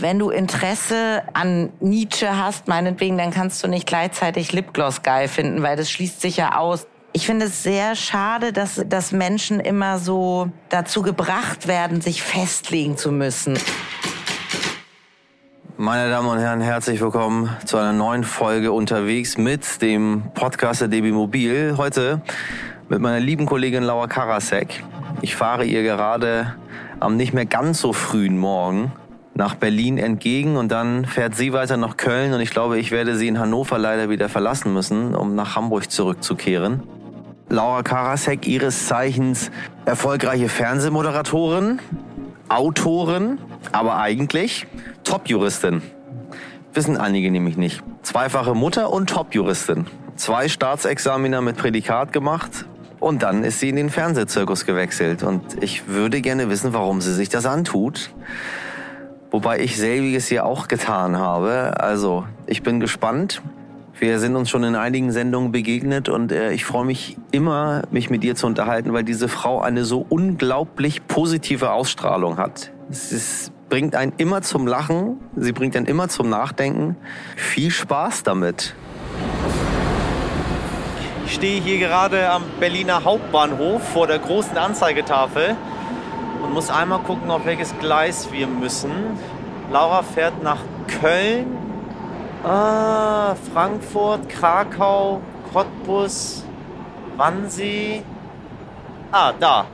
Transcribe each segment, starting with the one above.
wenn du Interesse an Nietzsche hast, meinetwegen, dann kannst du nicht gleichzeitig Lipgloss geil finden, weil das schließt sich ja aus. Ich finde es sehr schade, dass, dass Menschen immer so dazu gebracht werden, sich festlegen zu müssen. Meine Damen und Herren, herzlich willkommen zu einer neuen Folge unterwegs mit dem Podcaster DB Mobil. Heute mit meiner lieben Kollegin Laura Karasek. Ich fahre ihr gerade am nicht mehr ganz so frühen Morgen nach Berlin entgegen und dann fährt sie weiter nach Köln und ich glaube, ich werde sie in Hannover leider wieder verlassen müssen, um nach Hamburg zurückzukehren. Laura Karasek, ihres Zeichens erfolgreiche Fernsehmoderatorin, Autorin, aber eigentlich Top-Juristin. Wissen einige nämlich nicht. Zweifache Mutter und Top-Juristin. Zwei Staatsexaminer mit Prädikat gemacht und dann ist sie in den Fernsehzirkus gewechselt. Und ich würde gerne wissen, warum sie sich das antut. Wobei ich selbiges hier auch getan habe. Also, ich bin gespannt. Wir sind uns schon in einigen Sendungen begegnet und äh, ich freue mich immer, mich mit dir zu unterhalten, weil diese Frau eine so unglaublich positive Ausstrahlung hat. Es bringt einen immer zum Lachen, sie bringt einen immer zum Nachdenken. Viel Spaß damit. Ich stehe hier gerade am Berliner Hauptbahnhof vor der großen Anzeigetafel und muss einmal gucken, auf welches Gleis wir müssen. Laura fährt nach Köln, ah, Frankfurt, Krakau, Cottbus, Wannsee. Ah, da.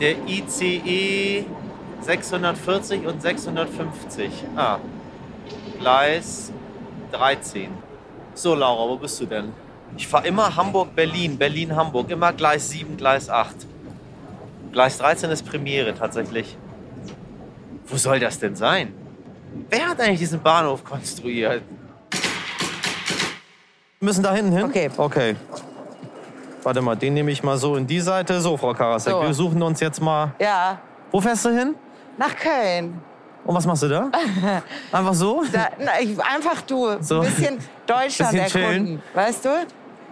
Der ICE 640 und 650. Ah, Gleis 13. So, Laura, wo bist du denn? Ich fahre immer Hamburg-Berlin, Berlin-Hamburg. Immer Gleis 7, Gleis 8. Gleis 13 ist Premiere tatsächlich. Wo soll das denn sein? Wer hat eigentlich diesen Bahnhof konstruiert? Wir müssen da hinten hin? Okay. Okay. Warte mal, den nehme ich mal so in die Seite. So, Frau Karasek, So. wir suchen uns jetzt mal. Ja, Wo fährst du hin? nach Köln. Und was machst du da? Einfach so? Da, na, ich, einfach du, So. ein bisschen Deutschland Bisschen chillen. erkunden, weißt du?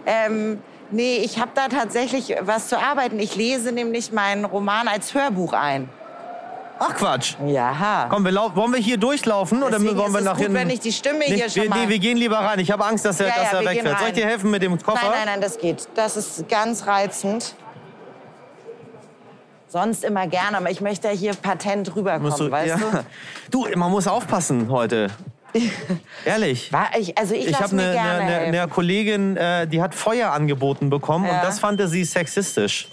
Ähm, nee, ich habe da tatsächlich was zu arbeiten. Ich lese nämlich meinen Roman als Hörbuch ein. Ach Quatsch. Ja. Komm, wir wollen wir hier durchlaufen oder Deswegen wollen wir nach gut, hinten? wenn ich die Stimme Nee, hier schon wir, mal... Nee, wir gehen lieber rein. Ich habe Angst, dass er, Ja, dass ja, er wegfährt. Soll ich dir helfen mit dem Koffer? Nein, nein, nein, das geht. Das ist ganz reizend. Sonst immer gerne, aber ich möchte ja hier patent rüberkommen, du, weißt ja. du? du, man muss aufpassen heute. Ehrlich. War ich, also ich, Ich habe eine, eine, eine Kollegin, äh, die hat Feuer angeboten bekommen Ja. und das fand sie sexistisch.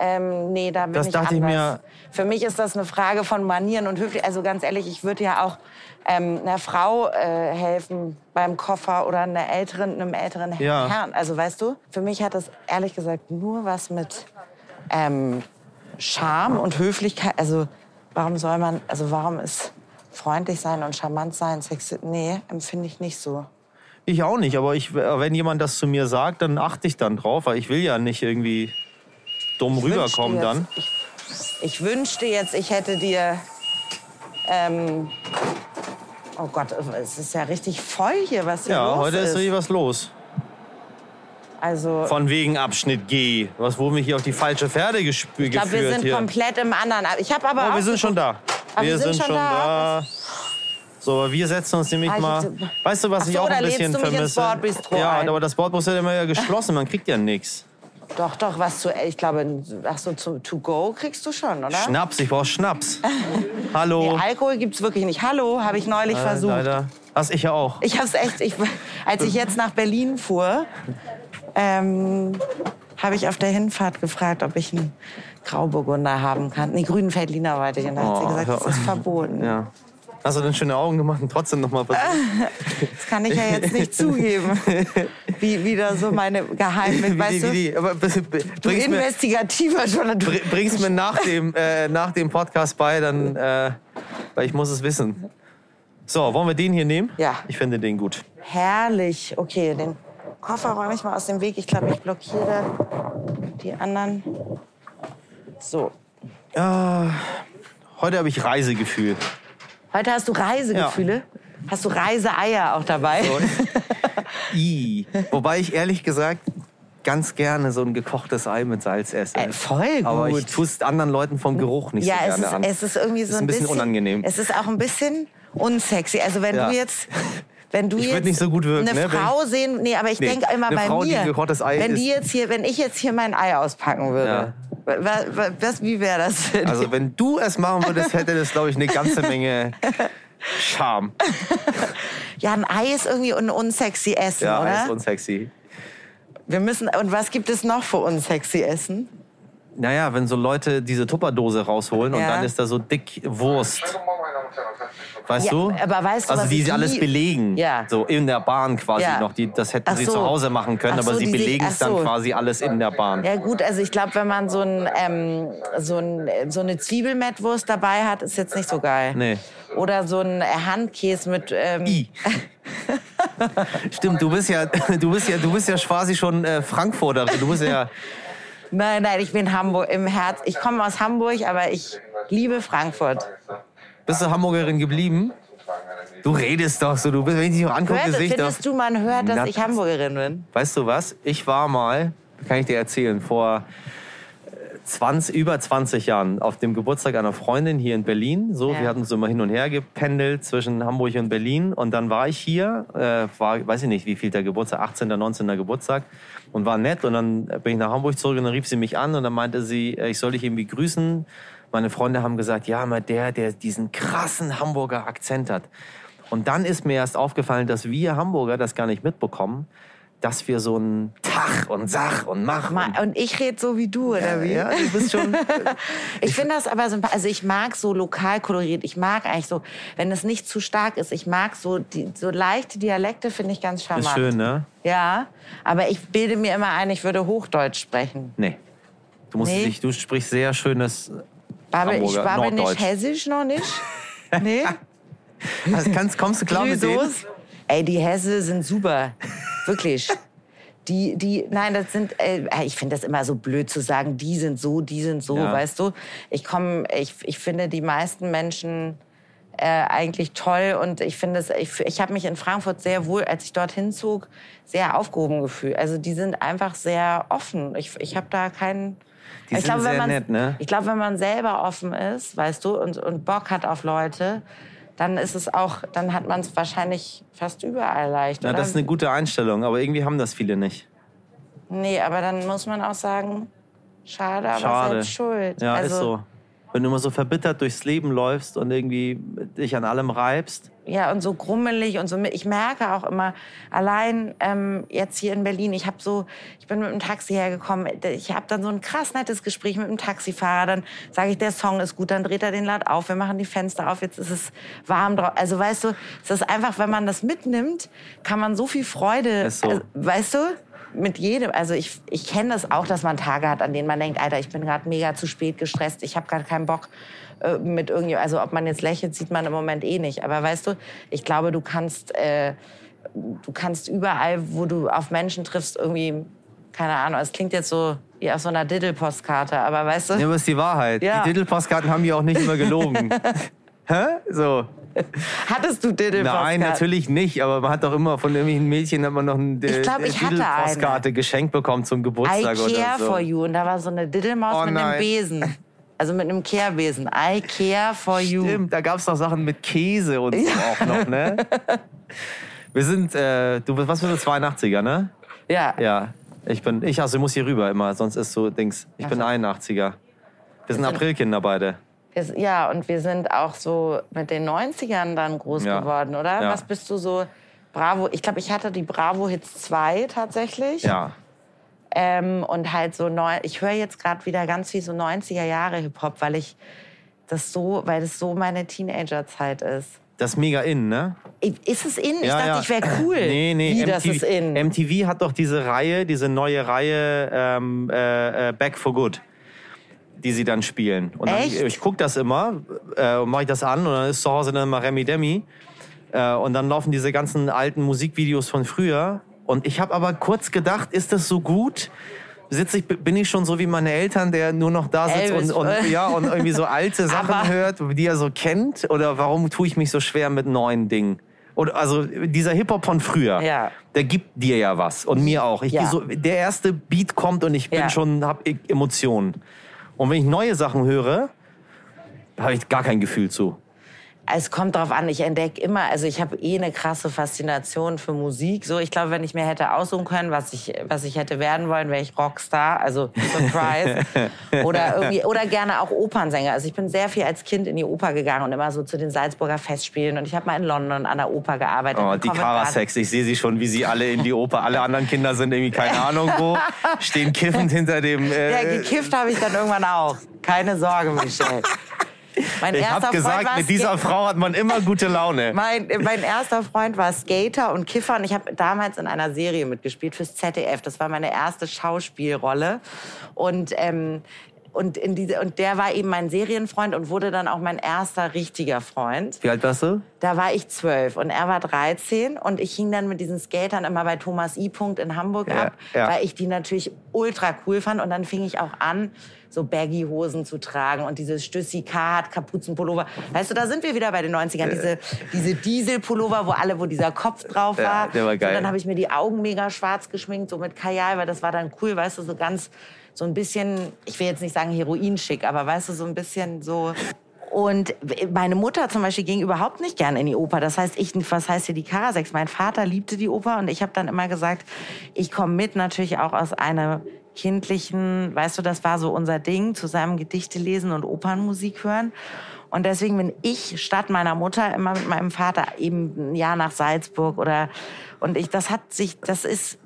Ähm, nee, da bin Das ich dachte ich anders. mir- Für mich ist das eine Frage von Manieren und Höflichkeit. Also ganz ehrlich, ich würde ja auch ähm, einer Frau äh, helfen beim Koffer oder einer älteren, einem älteren Ja. Herrn. Also weißt du, für mich hat das ehrlich gesagt nur was mit ähm, Charme und Höflichkeit. Also warum soll man, also warum ist freundlich sein und charmant sein sexy? Nee, empfinde ich nicht so. Ich auch nicht, aber ich, wenn jemand das zu mir sagt, dann achte ich dann drauf, weil ich will ja nicht irgendwie dumm Ich rüberkommen wünschte dann. Jetzt, ich, ich wünschte jetzt, ich hätte dir. Ähm, oh Gott, es ist ja richtig voll hier, was hier Ja, los heute ist ist. richtig was los. also, Von wegen Abschnitt G. Was wurden wir hier auf die falsche Pferde gespü- ich glaube, wir geführt sind hier? komplett im anderen. Ich habe aber Oh, auch wir sind schon da. Ah, wir sind schon da? So, aber wir setzen uns nämlich Ah, mal. Weißt du, was Ach ich so, auch da ein bisschen vermisse? Ja, ein. aber das Bordbistro ist immer ja geschlossen. Man kriegt ja nichts. Doch, doch, was zu. Ich glaube, ach so, zu, to go kriegst du schon, oder? Schnaps, ich brauche Schnaps. Hallo. Nee, Alkohol gibt's wirklich nicht. Hallo, habe ich neulich Äh, versucht. Leider. Das ich ja auch. Ich hab's echt, ich, als ich jetzt nach Berlin fuhr, ähm, habe ich auf der Hinfahrt gefragt, ob ich einen Grauburgunder haben kann. Nee, grünen Veltliner wollte ich. Und da hat sie Oh, gesagt, das ist verboten. Ja. Hast du denn schöne Augen gemacht und trotzdem noch mal versucht? Das kann ich ja jetzt nicht zugeben. Wie wieder so meine Geheime, weißt du? wie, aber b- b- Du investigativer schon. Du, br- bring's mir nach dem, äh, nach dem Podcast bei, dann, äh, weil ich muss es wissen. So, wollen wir den hier nehmen? Ja. Ich finde den gut. herrlich. Okay, den Koffer räume ich mal aus dem Weg. Ich glaube, ich blockiere die anderen. So. Ja, heute habe ich Reisegefühl. Heute hast du Reisegefühle. Hast du Reiseeier auch dabei? I. Wobei ich ehrlich gesagt ganz gerne so ein gekochtes Ei mit Salz esse. Äh, voll gut. Aber ich tue es anderen Leuten vom Geruch nicht ja, so es gerne ist, an. es ist irgendwie so ist ein bisschen unangenehm. Es ist auch ein bisschen unsexy. Also wenn Ja. du jetzt... Wenn du Ich jetzt nicht so gut wirken, eine ne, wenn Frau sehen, nee, aber ich Nee, denke immer bei Frau, die mir, Ei wenn die jetzt hier, wenn ich jetzt hier mein Ei auspacken würde, wa- wa- was, wie wäre das? Dich? Also wenn du es machen würdest, hätte das, glaube ich, eine ganze Menge Charme. ja, ein Ei ist irgendwie ein unsexy Essen, Ja, oder? ist unsexy. Wir müssen. Und was gibt es noch für unsexy Essen? Naja, wenn so Leute diese Tupperdose rausholen und Ja. dann ist da so dick Wurst. Weißt Ja, du? aber weißt du, also was die sie alles belegen. Ja. So in der Bahn quasi Ja. noch. Die, das hätten Ach sie so. zu Hause machen können, Ach so, aber sie die sich- belegen es dann so. quasi alles in der Bahn. Ja gut, also ich glaube, wenn man so, ein, ähm, so, ein, so eine Zwiebelmettwurst dabei hat, ist jetzt nicht so geil. Nee. Oder so ein Handkäse mit... Ähm, I. Stimmt, du bist ja, du bist ja, du bist ja quasi schon äh, Frankfurterin. Du bist ja, Nein, nein, ich bin Hamburg im Herz. Ich komme aus Hamburg, aber ich liebe Frankfurt. Bist du Hamburgerin geblieben? Du redest doch so, du bist, wenn ich dich noch angucke, sehe ich doch. findest du, man hört, dass Na, ich Hamburgerin bin? Weißt du was? Ich war mal, kann ich dir erzählen, vor äh, 20, über 20 Jahren auf dem Geburtstag einer Freundin hier in Berlin. So, Ja. wir hatten so immer hin und her gependelt zwischen Hamburg und Berlin. Und dann war ich hier, äh, war, weiß ich nicht, wie viel der Geburtstag, 18., 19. Geburtstag. Und war nett. Und dann bin ich nach Hamburg zurück und dann rief sie mich an und dann meinte sie, äh, ich soll dich irgendwie grüßen. Meine Freunde haben gesagt, ja, mal der, der diesen krassen Hamburger Akzent hat. Und dann ist mir erst aufgefallen, dass wir Hamburger das gar nicht mitbekommen, dass wir so ein Tach und Sach und Mach und Und ich rede so wie du, oder wie? ja, du bist schon. Ich finde das aber sympathisch. Also ich mag so lokal koloriert. Ich mag eigentlich so, wenn es nicht zu stark ist. Ich mag so, die, so leichte Dialekte, finde ich ganz charmant. Ist schön, ne? Ja, aber ich bilde mir immer ein, ich würde Hochdeutsch sprechen. Nee. Du musst Nee. dich, du sprichst sehr schönes. Babbel, ich Hamburger, babbel nicht hessisch noch nicht. Nee. Also kannst, kommst du klar mit denen? Ey, die Hesse sind super. Wirklich. Die, die, nein, das sind, äh, ich finde das immer so blöd zu sagen, die sind so, die sind so, Ja. weißt du. Ich komme, ich, ich finde die meisten Menschen äh, eigentlich toll und ich finde es, ich, ich habe mich in Frankfurt sehr wohl, als ich dorthin zog, sehr aufgehoben gefühlt. Also die sind einfach sehr offen. Ich, ich habe da keinen. Die ich sind glaube, sehr wenn man, nett, ne? Ich glaube, wenn man selber offen ist, weißt du, und, und Bock hat auf Leute, dann ist es auch, dann hat man es wahrscheinlich fast überall leicht. Ja, oder? das ist eine gute Einstellung, aber irgendwie haben das viele nicht. nee, aber dann muss man auch sagen, schade, aber Schade. selbst schuld. Ja, also, ist so. Wenn du immer so verbittert durchs Leben läufst und irgendwie dich an allem reibst. Ja, und so grummelig und so. Ich merke auch immer, allein ähm, jetzt hier in Berlin, ich habe so, ich bin mit dem Taxi hergekommen, ich habe dann so ein krass nettes Gespräch mit dem Taxifahrer, dann sage ich, der Song ist gut, dann dreht er den laut auf, wir machen die Fenster auf, jetzt ist es warm drauf. Also weißt du, es ist einfach, wenn man das mitnimmt, kann man so viel Freude, Ist so. also, weißt du, mit jedem, also ich, ich kenne das auch, dass man Tage hat, an denen man denkt, Alter, ich bin gerade mega zu spät gestresst, ich habe gerade keinen Bock äh, mit irgendwie, also ob man jetzt lächelt, sieht man im Moment eh nicht. Aber weißt du, ich glaube, du kannst, äh, du kannst überall, wo du auf Menschen triffst, irgendwie, keine Ahnung, es klingt jetzt so wie auf so einer Diddle-Postkarte, aber weißt du, Ja, aber ist die Wahrheit. Ja. Die Titelpostkarten haben ja auch nicht immer gelogen. Hä? So. hattest du Diddle-Postkarten? Nein, natürlich nicht, aber man hat doch immer von irgendwelchen Mädchen hat man noch eine Ich glaub, ich hatte Titelpostkarte geschenkt bekommen zum I Geburtstag care oder so. for you. Und da war so eine Diddlemaus Oh mit einem. Besen. Also mit einem Kehrbesen. I care for you. Stimmt, da gab es doch Sachen mit Käse und so auch noch, ne? Wir sind, äh, du bist, was für eine 82er, ne? Ja. Ja, ich bin, ich, also ich muss hier rüber immer, sonst ist so Dings, ich bin Ach so. 81er. Wir sind Aprilkinder beide. Ja, und wir sind auch so mit den 90ern dann groß Ja. geworden, oder? Ja. Was bist du so? Bravo, ich glaube, ich hatte die Bravo Hits 2 tatsächlich. Ja. Ähm, und halt so neu, ich höre jetzt gerade wieder ganz viel so 90er Jahre Hip-Hop, weil ich das so, weil das so meine Teenagerzeit ist. Das ist mega in, ne? Ist es in? Ich ja, dachte, ja. ich wäre cool. Nee, nee, Wie, MTV, das ist in. MTV hat doch diese Reihe, diese neue Reihe ähm, äh, äh, Back for Good, die sie dann spielen. Und dann, ich gucke das immer äh, und mache ich das an und dann ist zu Hause dann immer Remi Demi. Äh, und dann laufen diese ganzen alten Musikvideos von früher. Und ich habe aber kurz gedacht, ist das so gut? Sitze ich, bin ich schon so wie meine Eltern, der nur noch da sitzt Elvis. und, und, ja, und irgendwie so alte Sachen hört, die er so kennt? Oder warum tue ich mich so schwer mit neuen Dingen? oder also dieser Hip-Hop von früher, Ja. der gibt dir ja was und mir auch. Ich Ja. so, der erste Beat kommt und ich bin Ja. schon, hab e- Emotionen. Und wenn ich neue Sachen höre, habe ich gar kein Gefühl zu. Es kommt drauf an, ich entdecke immer, also ich habe eh eine krasse Faszination für Musik. So, ich glaube, wenn ich mir hätte aussuchen können, was ich, was ich hätte werden wollen, wäre ich Rockstar, also Surprise. oder irgendwie, oder gerne auch Opernsänger. Also ich bin sehr viel als Kind in die Oper gegangen und immer so zu den Salzburger Festspielen. Und ich habe mal in London an der Oper gearbeitet. Oh, die. Karasex, ich sehe sie schon, wie sie alle in die Oper. Alle anderen Kinder sind irgendwie keine Ahnung wo, stehen kiffend hinter dem. Äh, Ja, gekifft habe ich dann irgendwann auch. Keine Sorge, Michelle. Mein ich habe gesagt, mit dieser Frau hat man immer gute Laune. Mein, mein erster Freund war Skater und Kiffer und ich habe damals in einer Serie mitgespielt fürs ZDF. Das war meine erste Schauspielrolle. Und, ähm, und, in diese, und der war eben mein Serienfreund und wurde dann auch mein erster richtiger Freund. Wie alt warst du? Da war ich zwölf und er war 13 und ich hing dann mit diesen Skatern immer bei Thomas I. Punkt in Hamburg Ja, ab, ja. weil ich die natürlich ultra cool fand und dann fing ich auch an, so Baggy-Hosen zu tragen und diese Stüssi Card, Kapuzenpullover. Weißt du, da sind wir wieder bei den 90ern. Diese, diese Dieselpullover, wo alle, wo dieser Kopf drauf Ja, war. der war geil. So, dann habe ich mir die Augen mega schwarz geschminkt, so mit Kajal, weil das war dann cool, weißt du, so ganz, so ein bisschen, ich will jetzt nicht sagen Heroinschick, aber weißt du, so ein bisschen so und meine Mutter zum Beispiel ging überhaupt nicht gern in die Oper. Das heißt, ich, was heißt hier die Karasex? Mein Vater liebte die Oper und ich habe dann immer gesagt, ich komme mit, natürlich auch aus einer kindlichen, weißt du, das war so unser Ding, zusammen Gedichte lesen und Opernmusik hören. Und deswegen bin ich statt meiner Mutter immer mit meinem Vater eben ein Jahr nach Salzburg oder und ich, das hat sich, das ist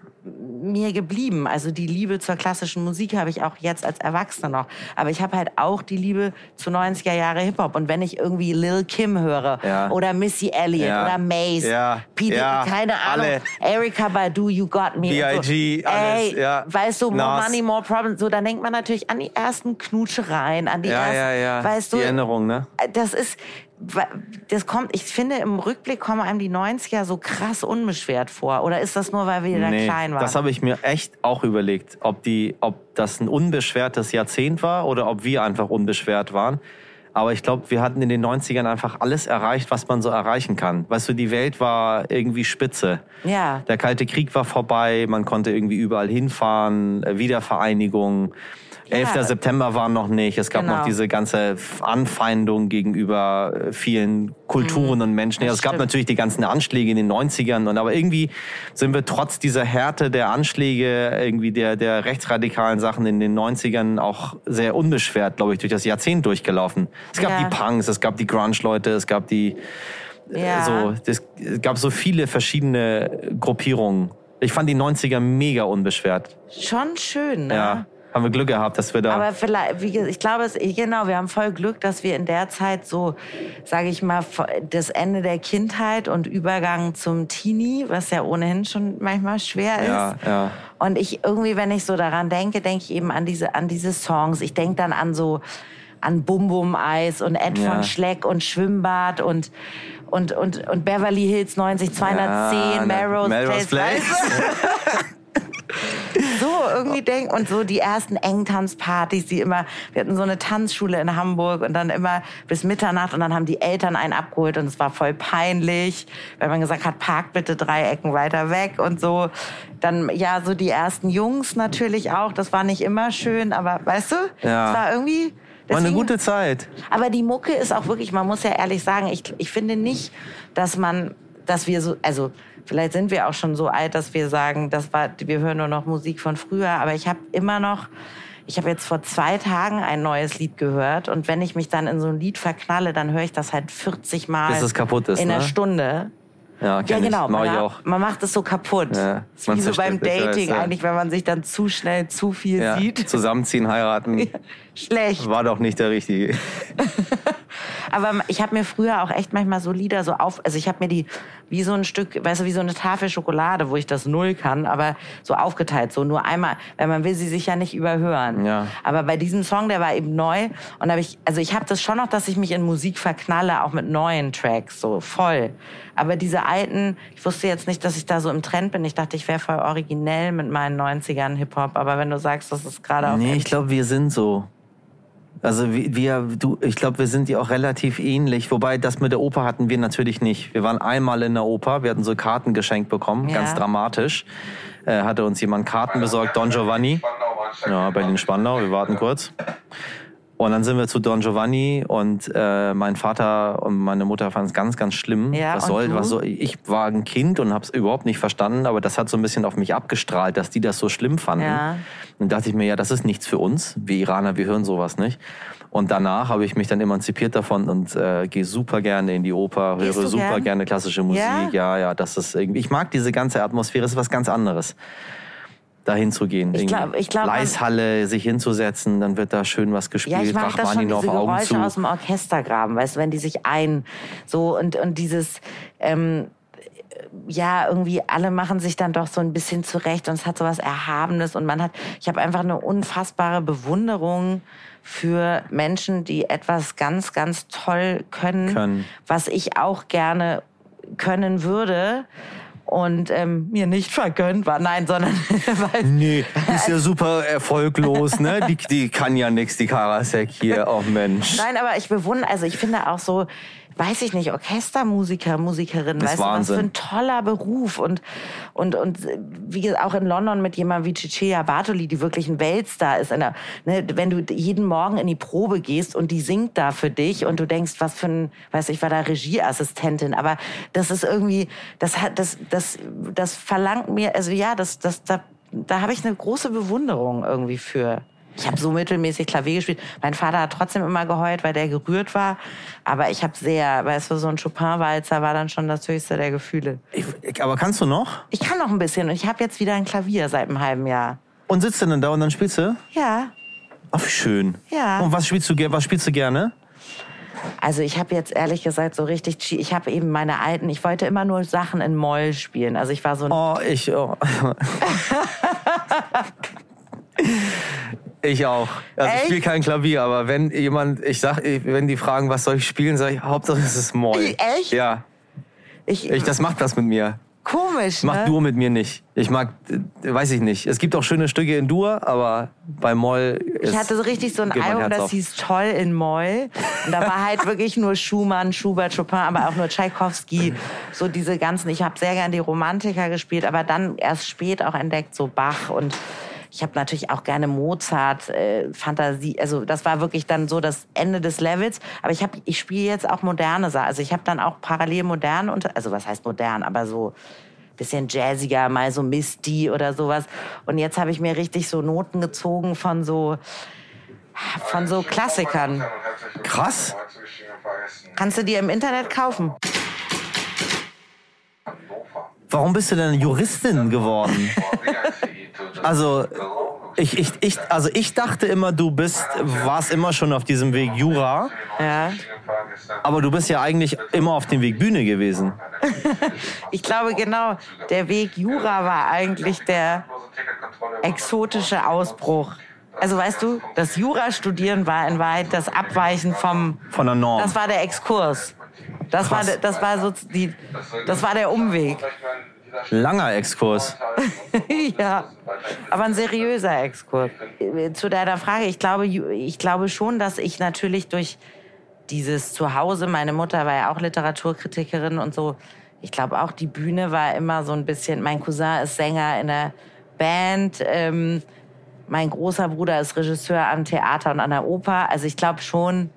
mir geblieben. Also die Liebe zur klassischen Musik habe ich auch jetzt als Erwachsener noch. Aber ich habe halt auch die Liebe zu 90er Jahre Hip-Hop. Und wenn ich irgendwie Lil Kim höre Ja. oder Missy Elliott Ja. oder Mace, Ja. P. Ja. keine Ahnung, Alle. Erika Badu, You Got Me. B.I.G., so. alles, Ey, ja. weißt du, More Nas. Money, More Problems. So, dann denkt man natürlich an die ersten Knutschereien, an die ersten, ja, ja. weißt du, die Erinnerung, ne? das ist, das kommt, ich finde, im Rückblick kommen einem die 90er so krass unbeschwert vor. Oder ist das nur, weil wir da klein waren? das habe ich mir echt auch überlegt, ob, die, ob das ein unbeschwertes Jahrzehnt war oder ob wir einfach unbeschwert waren. Aber ich glaube, wir hatten in den 90ern einfach alles erreicht, was man so erreichen kann. Weißt du, die Welt war irgendwie spitze. Ja. Der Kalte Krieg war vorbei, man konnte irgendwie überall hinfahren, äh, Wiedervereinigung. 11. September war noch nicht. Es gab Genau. noch diese ganze Anfeindung gegenüber äh, vielen Kulturen und Menschen. Ja, es gab natürlich die ganzen Anschläge in den 90ern. Und aber irgendwie sind wir trotz dieser Härte der Anschläge, irgendwie der, der rechtsradikalen Sachen in den 90ern auch sehr unbeschwert, glaube ich, durch das Jahrzehnt durchgelaufen. Es gab Ja. die Punks, es gab die Grunge-Leute, es gab die ja. so, es gab so viele verschiedene Gruppierungen. Ich fand die 90er mega unbeschwert. Schon schön, ne? Ja. Haben wir Glück gehabt, dass wir da. Aber vielleicht, wie, ich glaube, es, genau, wir haben voll Glück, dass wir in der Zeit so, sage ich mal, das Ende der Kindheit und Übergang zum Teenie, was ja ohnehin schon manchmal schwer ist. Ja, ja. Und ich irgendwie, wenn ich so daran denke, denke ich eben an diese, an diese Songs. Ich denke dann an so, an Bum Bum Eis und Ed Ja. von Schleck und Schwimmbad und und, und, und Beverly Hills 90, 210, Ja, Melrose, Melrose Place. Place. so irgendwie denken und so die ersten Engtanzpartys, die immer, wir hatten so eine Tanzschule in Hamburg und dann immer bis Mitternacht und dann haben die Eltern einen abgeholt und es war voll peinlich, weil man gesagt hat, park bitte drei Ecken weiter weg und so. Dann, ja, so die ersten Jungs natürlich auch, das war nicht immer schön, aber weißt du, Ja. es war irgendwie... war eine deswegen- gute Zeit. aber die Mucke ist auch wirklich, man muss ja ehrlich sagen, ich, ich finde nicht, dass man, dass wir so, also vielleicht sind wir auch schon so alt, dass wir sagen, das war, wir hören nur noch Musik von früher, aber ich habe immer noch, ich habe jetzt vor zwei Tagen ein neues Lied gehört und wenn ich mich dann in so ein Lied verknalle, dann höre ich das halt 40 Mal Bis es kaputt ist, in einer ne? Auch. Ja, Ja, genau. Man, auch. man macht es so kaputt. Ja, ist man wie so beim ich weiß, Dating ja. eigentlich, wenn man sich dann zu schnell zu viel Ja, sieht. zusammenziehen, heiraten. Schlecht. War doch nicht der richtige. Aber ich habe mir früher auch echt manchmal so Lieder so auf, also ich habe mir die wie so ein Stück, weißt du, wie so eine Tafel Schokolade, wo ich das null kann, aber so aufgeteilt, so nur einmal, weil man will sie sich ja nicht überhören. Ja. Aber bei diesem Song, der war eben neu und habe ich, also ich habe das schon noch, dass ich mich in Musik verknalle, auch mit neuen Tracks, so voll. Aber diese alten, ich wusste jetzt nicht, dass ich da so im Trend bin. Ich dachte, ich wäre voll originell mit meinen 90ern Hip-Hop, aber wenn du sagst, das ist gerade auf Nee, ich glaube, wir sind so. Also wir, du, ich glaube, wir sind dir auch relativ ähnlich. Wobei das mit der Oper hatten wir natürlich nicht. Wir waren einmal in der Oper, wir hatten so Karten geschenkt bekommen, ja. ganz dramatisch. Äh, hatte uns jemand Karten besorgt, Don Giovanni. Ja, Berlin-Spandau, wir warten kurz. Und dann sind wir zu Don Giovanni und äh, mein Vater und meine Mutter fanden es ganz, ganz schlimm. Ja, was soll, was soll, ich war ein Kind und habe es überhaupt nicht verstanden, aber das hat so ein bisschen auf mich abgestrahlt, dass die das so schlimm fanden. Ja. Und dachte ich mir, ja, das ist nichts für uns. Wir Iraner, wir hören sowas nicht. Und danach habe ich mich dann emanzipiert davon und äh, gehe super gerne in die Oper, Gehst höre super gern? gerne klassische Musik. Ja? ja, ja, das ist irgendwie. Ich mag diese ganze Atmosphäre, es ist was ganz anderes dahin zu gehen. Ich glaube, ich glaube, Leishalle, sich hinzusetzen, dann wird da schön was gespielt. Ja, ich mag das schon, diese Geräusche zu. aus dem Orchestergraben, weißt du, wenn die sich ein so und und dieses ähm, ja, irgendwie alle machen sich dann doch so ein bisschen zurecht und es hat so was Erhabenes und man hat, ich habe einfach eine unfassbare Bewunderung für Menschen, die etwas ganz, ganz toll können, können. was ich auch gerne können würde und ähm, mir nicht vergönnt war. Nein, sondern weil Nee, ist ja super erfolglos, ne? Die, die kann ja nichts, die Karasek hier, oh Mensch. Nein, aber ich bewundere, also ich finde auch so, weiß ich nicht, Orchestermusiker, Musikerin, weißt Wahnsinn. du, was für ein toller Beruf und und und wie gesagt, auch in London mit jemandem wie Ciccia Bartoli, die wirklich ein Weltstar ist, der, ne, wenn du jeden Morgen in die Probe gehst und die singt da für dich und du denkst, was für ein, weiß ich, war da Regieassistentin, aber das ist irgendwie, das hat, das, das, das verlangt mir, also ja, das, das, da, da habe ich eine große Bewunderung irgendwie für. Ich habe so mittelmäßig Klavier gespielt. Mein Vater hat trotzdem immer geheult, weil der gerührt war. Aber ich habe sehr, weißt du, so ein Chopin-Walzer war dann schon das höchste der Gefühle. Ich, aber kannst du noch? Ich kann noch ein bisschen und ich habe jetzt wieder ein Klavier seit einem halben Jahr. Und sitzt du denn da und dann spielst du? Ja. Ach, wie schön. Ja. Und was spielst du, was spielst du gerne? Also ich habe jetzt ehrlich gesagt so richtig, ich habe eben meine alten, ich wollte immer nur Sachen in Moll spielen. Also ich war so ein... Oh, ich... Oh. Ich auch. Also Echt? ich spiele kein Klavier, aber wenn jemand, ich sag, wenn die fragen, was soll ich spielen, sage ich, Hauptsache es ist Moll. Echt? Ja. Ich, ich, das macht was mit mir. Komisch. Macht ne? Dur mit mir nicht. Ich mag, weiß ich nicht. Es gibt auch schöne Stücke in Dur, aber bei Moll. Ich hatte so richtig so ein Album, das auf. hieß Toll in Moll. Und da war halt wirklich nur Schumann, Schubert, Chopin, aber auch nur Tchaikovsky. So diese ganzen. Ich habe sehr gern die Romantiker gespielt, aber dann erst spät auch entdeckt, so Bach und ich habe natürlich auch gerne Mozart, äh, Fantasie. Also das war wirklich dann so das Ende des Levels. Aber ich habe, ich spiele jetzt auch moderne Sachen. Also ich habe dann auch parallel modern unter, also was heißt modern, aber so bisschen jazziger, mal so Misty oder sowas. Und jetzt habe ich mir richtig so Noten gezogen von so von so Klassikern. Krass. Kannst du dir im Internet kaufen. Warum bist du denn Juristin geworden? Also ich, ich, ich, also ich dachte immer, du bist, warst immer schon auf diesem Weg Jura. Ja. Aber du bist ja eigentlich immer auf dem Weg Bühne gewesen. ich glaube genau, der Weg Jura war eigentlich der exotische Ausbruch. Also weißt du, das Jura-Studieren war in Wahrheit das Abweichen vom... Von der Norm. Das war der Exkurs. Das war, das war so die, das war der Umweg. Langer Exkurs. ja, aber ein seriöser Exkurs. Zu deiner Frage, ich glaube, ich glaube schon, dass ich natürlich durch dieses Zuhause, meine Mutter war ja auch Literaturkritikerin und so, ich glaube auch die Bühne war immer so ein bisschen, mein Cousin ist Sänger in der Band, ähm, mein großer Bruder ist Regisseur am Theater und an der Oper. Also ich glaube schon,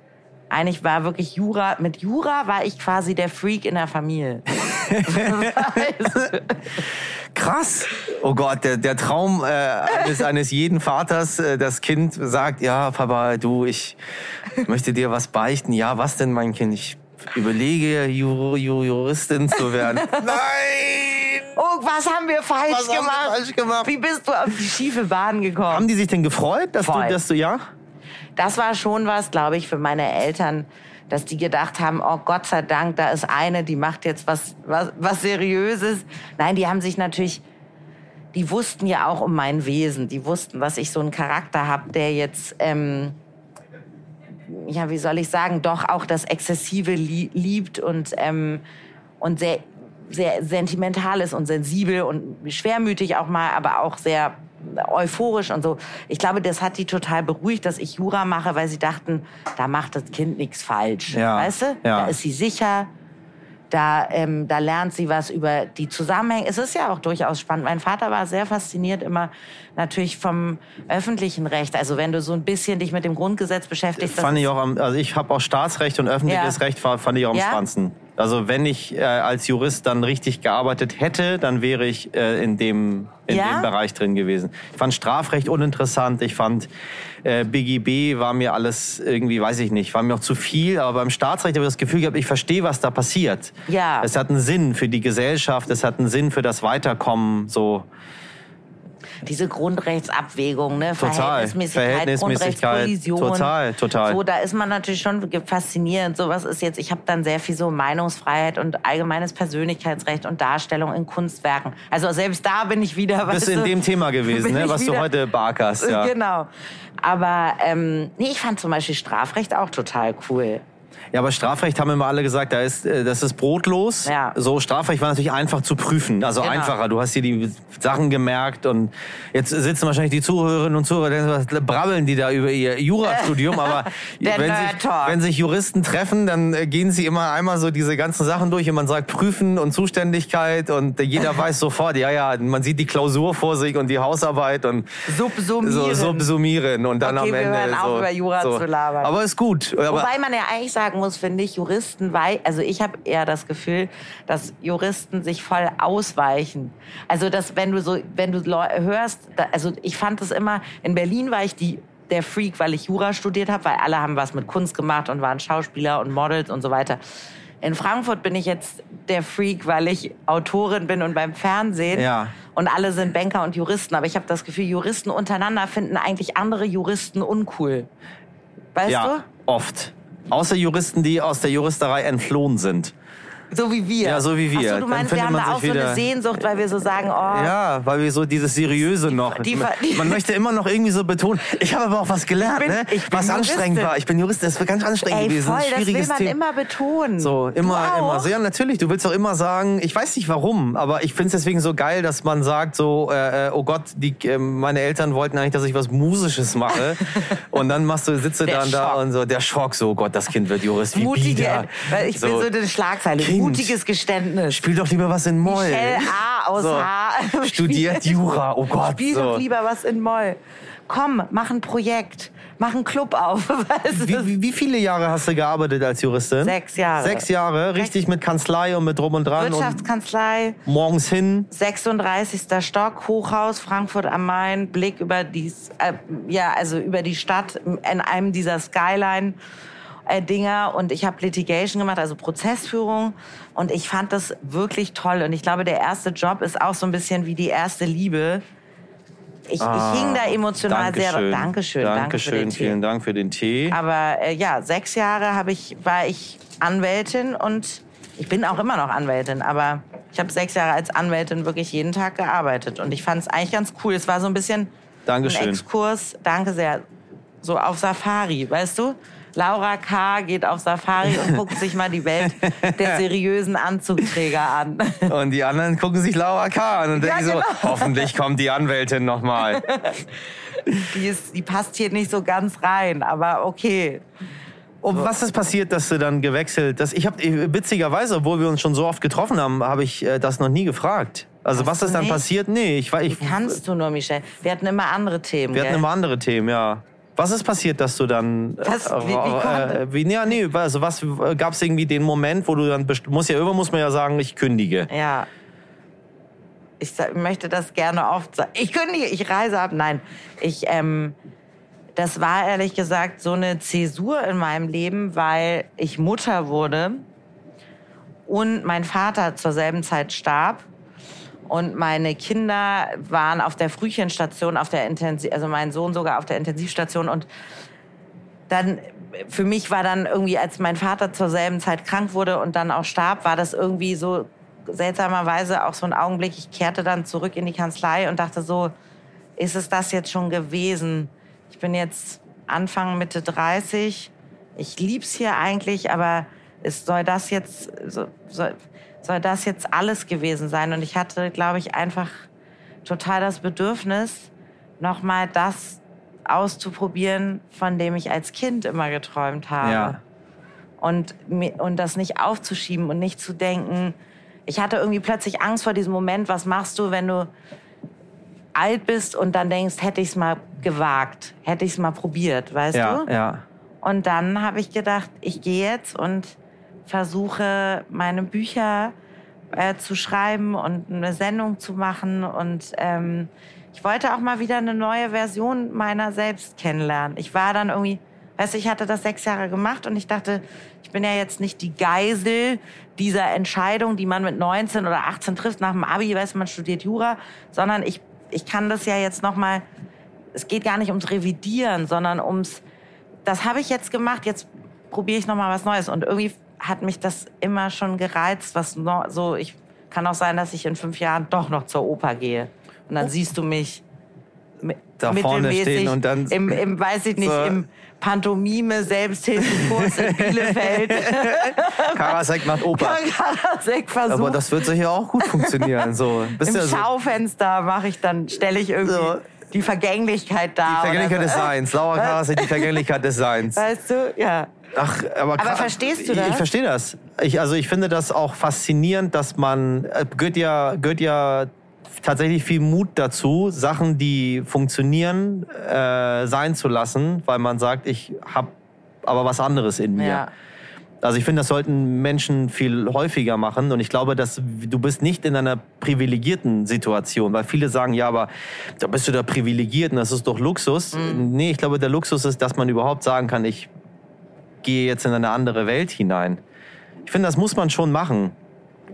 eigentlich war wirklich Jura, mit Jura war ich quasi der Freak in der Familie. Krass. Oh Gott, der, der Traum äh, eines, eines jeden Vaters, äh, das Kind sagt, ja, Papa, du, ich möchte dir was beichten. Ja, was denn, mein Kind? Ich überlege, Jur, Jur, Juristin zu werden. Nein! Oh, was haben wir falsch was gemacht? Haben wir falsch gemacht? Wie bist du auf die schiefe Bahn gekommen? Haben die sich denn gefreut, dass Voll. du, dass du, ja? Das war schon was, glaube ich, für meine Eltern, dass die gedacht haben, oh Gott sei Dank, da ist eine, die macht jetzt was, was, was Seriöses. Nein, die haben sich natürlich, die wussten ja auch um mein Wesen. Die wussten, dass ich so einen Charakter habe, der jetzt, ähm, ja, wie soll ich sagen, doch auch das Exzessive liebt und, ähm, und sehr, sehr sentimental ist und sensibel und schwermütig auch mal, aber auch sehr euphorisch und so. Ich glaube, das hat die total beruhigt, dass ich Jura mache, weil sie dachten, da macht das Kind nichts falsch. Ja, Weißt du? ja. Da ist sie sicher. Da, ähm, da lernt sie was über die Zusammenhänge. Es ist ja auch durchaus spannend. Mein Vater war sehr fasziniert immer natürlich vom öffentlichen Recht. Also wenn du so ein bisschen dich mit dem Grundgesetz beschäftigst. fand ich auch am, also ich habe auch Staatsrecht und öffentliches Ja. Recht fa- fand ich auch am Ja? spannendsten. Also wenn ich äh, als Jurist dann richtig gearbeitet hätte, dann wäre ich äh, in dem in Ja? dem Bereich drin gewesen. Ich fand Strafrecht uninteressant. Ich fand äh, BGB war mir alles irgendwie, weiß ich nicht, war mir auch zu viel. Aber beim Staatsrecht habe ich das Gefühl gehabt, ich verstehe, was da passiert. Ja. Es hat einen Sinn für die Gesellschaft. Es hat einen Sinn für das Weiterkommen. So diese Grundrechtsabwägung, ne? Total. Verhältnismäßigkeit, Verhältnismäßigkeit, Grundrechtskollision. total, total. So, da ist man natürlich schon faszinierend. So was ist jetzt, ich habe dann sehr viel so Meinungsfreiheit und allgemeines Persönlichkeitsrecht und Darstellung in Kunstwerken. Also selbst da bin ich wieder, bist du in dem Thema gewesen, ne, was du heute barkerst. Ja. Genau. Aber ähm, nee, ich fand zum Beispiel Strafrecht auch total cool. Ja, aber Strafrecht haben immer alle gesagt, da ist, äh, das ist brotlos. Ja. So Strafrecht war natürlich einfach zu prüfen. Also Genau. einfacher. Du hast dir die Sachen gemerkt und jetzt sitzen wahrscheinlich die Zuhörerinnen und Zuhörer, denken, was brabbeln die da über ihr Jurastudium. Aber wenn, sich, wenn sich Juristen treffen, dann äh, gehen sie immer einmal so diese ganzen Sachen durch und man sagt Prüfen und Zuständigkeit und jeder weiß sofort, ja, ja, man sieht die Klausur vor sich und die Hausarbeit und Subsumieren. so subsumieren und dann Okay, am wir Ende hören auf, so, über Jura so. zu labern. Aber ist gut. Aber Wobei man ja eigentlich sagen muss, finde ich, Juristen, wei also ich habe eher das Gefühl, dass Juristen sich voll ausweichen. Also dass wenn du so, wenn du hörst, da, also ich fand es immer, in Berlin war ich die der Freak, weil ich Jura studiert habe, weil alle haben was mit Kunst gemacht und waren Schauspieler und Models und so weiter. In Frankfurt bin ich jetzt der Freak, weil ich Autorin bin und beim Fernsehen. Ja. Und alle sind Banker und Juristen. Aber ich habe das Gefühl, Juristen untereinander finden eigentlich andere Juristen uncool. Weißt ja, du? oft. Außer Juristen, die aus der Juristerei entflohen sind. So wie wir. Ja, so wie wir. Ach so, du meinst, wir haben da auch so eine Sehnsucht, weil wir so sagen, oh, Ja, weil wir so dieses Seriöse noch. die- man, die- man möchte immer noch irgendwie so betonen. Ich habe aber auch was gelernt, bin- ne? was anstrengend Juristin. war. Ich bin Jurist, das wird ganz anstrengend ey, gewesen. voll, ein das will man Thema. immer betonen. So, immer, immer. So, ja, natürlich. Du willst auch immer sagen, ich weiß nicht warum, aber ich finde es deswegen so geil, dass man sagt so, äh, äh, oh Gott, die, äh, meine Eltern wollten eigentlich, dass ich was Musisches mache. und dann machst du, sitzt du Der dann da Schock. und so, der Schock, so, oh Gott, das Kind wird Jurist, wie Mutige, bieder. weil ich bin so eine Schlagzeile. Kind. Mutiges Geständnis. Spiel doch lieber was in Moll. Michelle A. aus So. H. Studiert Jura, oh Gott. Spiel so. doch lieber was in Moll. Komm, mach ein Projekt. Mach einen Club auf. Wie, wie, wie viele Jahre hast du gearbeitet als Juristin? Sechs Jahre. Sechs Jahre, richtig mit Kanzlei und mit drum und dran und Wirtschaftskanzlei, morgens hin. 36. Stock, Hochhaus, Frankfurt am Main, Blick über die, äh, ja, also über die Stadt in einem dieser Skyline. Äh, Dinger und ich habe Litigation gemacht, also Prozessführung und ich fand das wirklich toll und ich glaube, der erste Job ist auch so ein bisschen wie die erste Liebe. Ich, ich hing da emotional sehr. Dankeschön. Dankeschön, danke Dankeschön, vielen Dank für den Tee. Aber äh, ja, sechs Jahre ich, war ich Anwältin und ich bin auch immer noch Anwältin, aber ich habe sechs Jahre als Anwältin wirklich jeden Tag gearbeitet und ich fand es eigentlich ganz cool. Es war so ein bisschen Dankeschön. ein Exkurs, danke sehr, so auf Safari, weißt du? Laura K. geht auf Safari und guckt sich mal die Welt der seriösen Anzugträger an. Und die anderen gucken sich Laura K. an und Ja, denken so, genau. hoffentlich kommt die Anwältin nochmal. Die, ist, die passt hier nicht so ganz rein, aber okay. Und was ist passiert, dass du dann gewechselt? Das, ich habe witzigerweise, obwohl wir uns schon so oft getroffen haben, habe ich äh, das noch nie gefragt. Also Hast was ist dann nicht? passiert? Nee, ich war ich. Wie kannst du nur, Michelle? Wir hatten immer andere Themen. Wir hatten gell? immer andere Themen, ja. Was ist passiert, dass du dann? Was? äh, Wie- wie konnte- äh, wie, ja, nee, also was gab es irgendwie den Moment, wo du dann muss ja irgendwann muss man ja sagen, ich kündige. Ja. Ich möchte das gerne oft sagen. Ich kündige, ich reise ab. Nein, ich, ähm, das war ehrlich gesagt so eine Zäsur in meinem Leben, weil ich Mutter wurde und mein Vater zur selben Zeit starb. Und meine Kinder waren auf der Frühchenstation, auf der Intensiv, also mein Sohn sogar auf der Intensivstation. Und dann, für mich war dann irgendwie, als mein Vater zur selben Zeit krank wurde und dann auch starb, war das irgendwie so seltsamerweise auch so ein Augenblick. Ich kehrte dann zurück in die Kanzlei und dachte so, ist es das jetzt schon gewesen? Ich bin jetzt Anfang, Mitte 30. Ich lieb's hier eigentlich, aber es soll das jetzt, so, soll, soll das jetzt alles gewesen sein? Und ich hatte, glaube ich, einfach total das Bedürfnis, nochmal das auszuprobieren, von dem ich als Kind immer geträumt habe. Ja. Und, und das nicht aufzuschieben und nicht zu denken, ich hatte irgendwie plötzlich Angst vor diesem Moment, was machst du, wenn du alt bist und dann denkst, hätte ich es mal gewagt, hätte ich es mal probiert, weißt ja, du? Ja. Und dann habe ich gedacht, ich gehe jetzt und versuche meine Bücher äh, zu schreiben und eine Sendung zu machen und ähm, ich wollte auch mal wieder eine neue Version meiner selbst kennenlernen. Ich war dann irgendwie, weißt du, ich hatte das sechs Jahre gemacht und ich dachte, ich bin ja jetzt nicht die Geisel dieser Entscheidung, die man mit 19 oder 18 trifft nach dem Abi, weißt du, man studiert Jura, sondern ich, ich kann das ja jetzt noch mal, es geht gar nicht ums Revidieren, sondern ums, das habe ich jetzt gemacht, jetzt probiere ich noch mal was Neues und irgendwie hat mich das immer schon gereizt, was so, ich kann auch sein, dass ich in fünf Jahren doch noch zur Oper gehe. Und dann siehst du mich da vorne stehen und dann im, im weiß ich nicht, so. im Pantomime Selbsthilfekurs in Bielefeld. Karasek macht Oper. Karasek versucht. Aber das wird sicher auch gut funktionieren. So, Im ja Schaufenster mache ich dann, stelle ich irgendwie so. die Vergänglichkeit dar. Die Vergänglichkeit des Seins. Laura Karasek, die Vergänglichkeit des Seins. Weißt du? Ja. Ach, aber, aber verstehst du das? Ich, ich verstehe das. Ich, also ich finde das auch faszinierend, dass man äh, gehört ja, gehört ja tatsächlich viel Mut dazu, Sachen, die funktionieren, äh, sein zu lassen, weil man sagt, ich habe aber was anderes in mir. Ja. Also ich finde, das sollten Menschen viel häufiger machen. Und ich glaube, dass du bist nicht in einer privilegierten Situation, weil viele sagen, ja, aber da bist du da privilegiert und das ist doch Luxus. Mhm. Nee, ich glaube, der Luxus ist, dass man überhaupt sagen kann, ich gehe jetzt in eine andere Welt hinein. Ich finde, das muss man schon machen.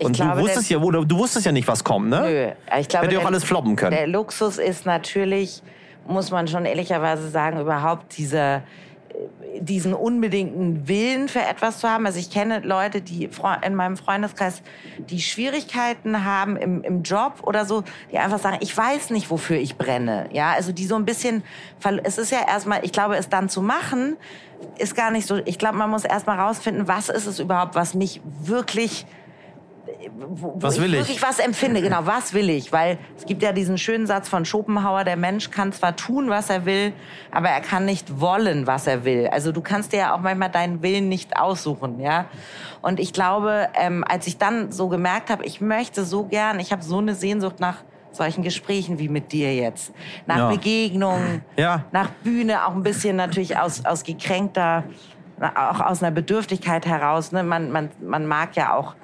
Und glaube, du wusstest ja, du, du wusstest ja nicht, was kommt, ne? Nö. Ich glaube, Hätte ja auch alles floppen können. Der Luxus ist natürlich, muss man schon ehrlicherweise sagen, überhaupt dieser diesen unbedingten Willen für etwas zu haben. Also ich kenne Leute, die in meinem Freundeskreis, die Schwierigkeiten haben im, im Job oder so, die einfach sagen, ich weiß nicht, wofür ich brenne. Ja, also die so ein bisschen, es ist ja erstmal, ich glaube, es dann zu machen, ist gar nicht so, ich glaube, man muss erstmal rausfinden, was ist es überhaupt, was mich wirklich wo, wo was will ich wirklich was empfinde. Genau, was will ich? Weil es gibt ja diesen schönen Satz von Schopenhauer, der Mensch kann zwar tun, was er will, aber er kann nicht wollen, was er will. Also du kannst dir ja auch manchmal deinen Willen nicht aussuchen, ja. Und ich glaube, ähm, als ich dann so gemerkt habe, ich möchte so gern, ich habe so eine Sehnsucht nach solchen Gesprächen wie mit dir jetzt, nach ja. Begegnungen, ja. nach Bühne, auch ein bisschen natürlich aus, aus gekränkter, auch aus einer Bedürftigkeit heraus. Ne? Man, man, man mag ja auch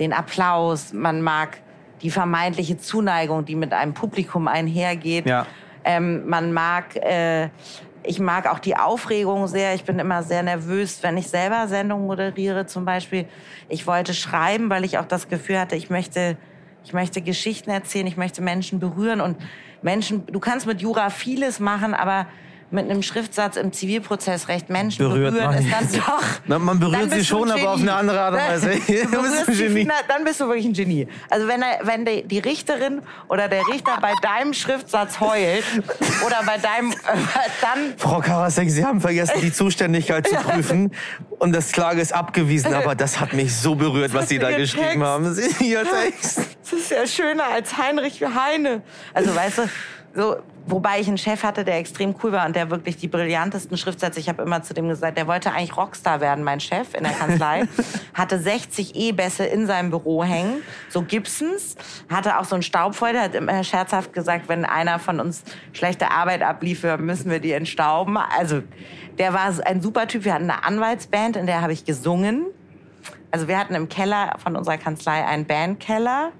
den Applaus, man mag die vermeintliche Zuneigung, die mit einem Publikum einhergeht. Ja. Ähm, man mag, äh, ich mag auch die Aufregung sehr. Ich bin immer sehr nervös, wenn ich selber Sendungen moderiere zum Beispiel. Ich wollte schreiben, weil ich auch das Gefühl hatte, ich möchte, ich möchte Geschichten erzählen, ich möchte Menschen berühren und Menschen, du kannst mit Jura vieles machen, aber mit einem Schriftsatz im Zivilprozessrecht Menschen berührt berühren, ist dann doch. Na, man berührt sie schon, aber auf eine andere Art und Weise. Du bist ein Genie. Die, dann bist du wirklich ein Genie. Also wenn, er, wenn die, die Richterin oder der Richter bei deinem Schriftsatz heult oder bei deinem, äh, dann. Frau Karasek, Sie haben vergessen, die Zuständigkeit zu prüfen und das Klage ist abgewiesen, aber das hat mich so berührt, was Sie da geschrieben Text. haben. Ihr Text. Das ist ja schöner als Heinrich Heine. Also weißt du, so, wobei ich einen Chef hatte, der extrem cool war und der wirklich die brillantesten Schriftsätze, ich habe immer zu dem gesagt, der wollte eigentlich Rockstar werden, mein Chef in der Kanzlei, hatte 60 E-Bässe in seinem Büro hängen, so Gibsons, hatte auch so einen Staubfeuer, hat immer scherzhaft gesagt, wenn einer von uns schlechte Arbeit abliefert, müssen wir die entstauben. Also, der war ein super Typ. Wir hatten eine Anwaltsband, in der habe ich gesungen. Also wir hatten im Keller von unserer Kanzlei einen Bandkeller.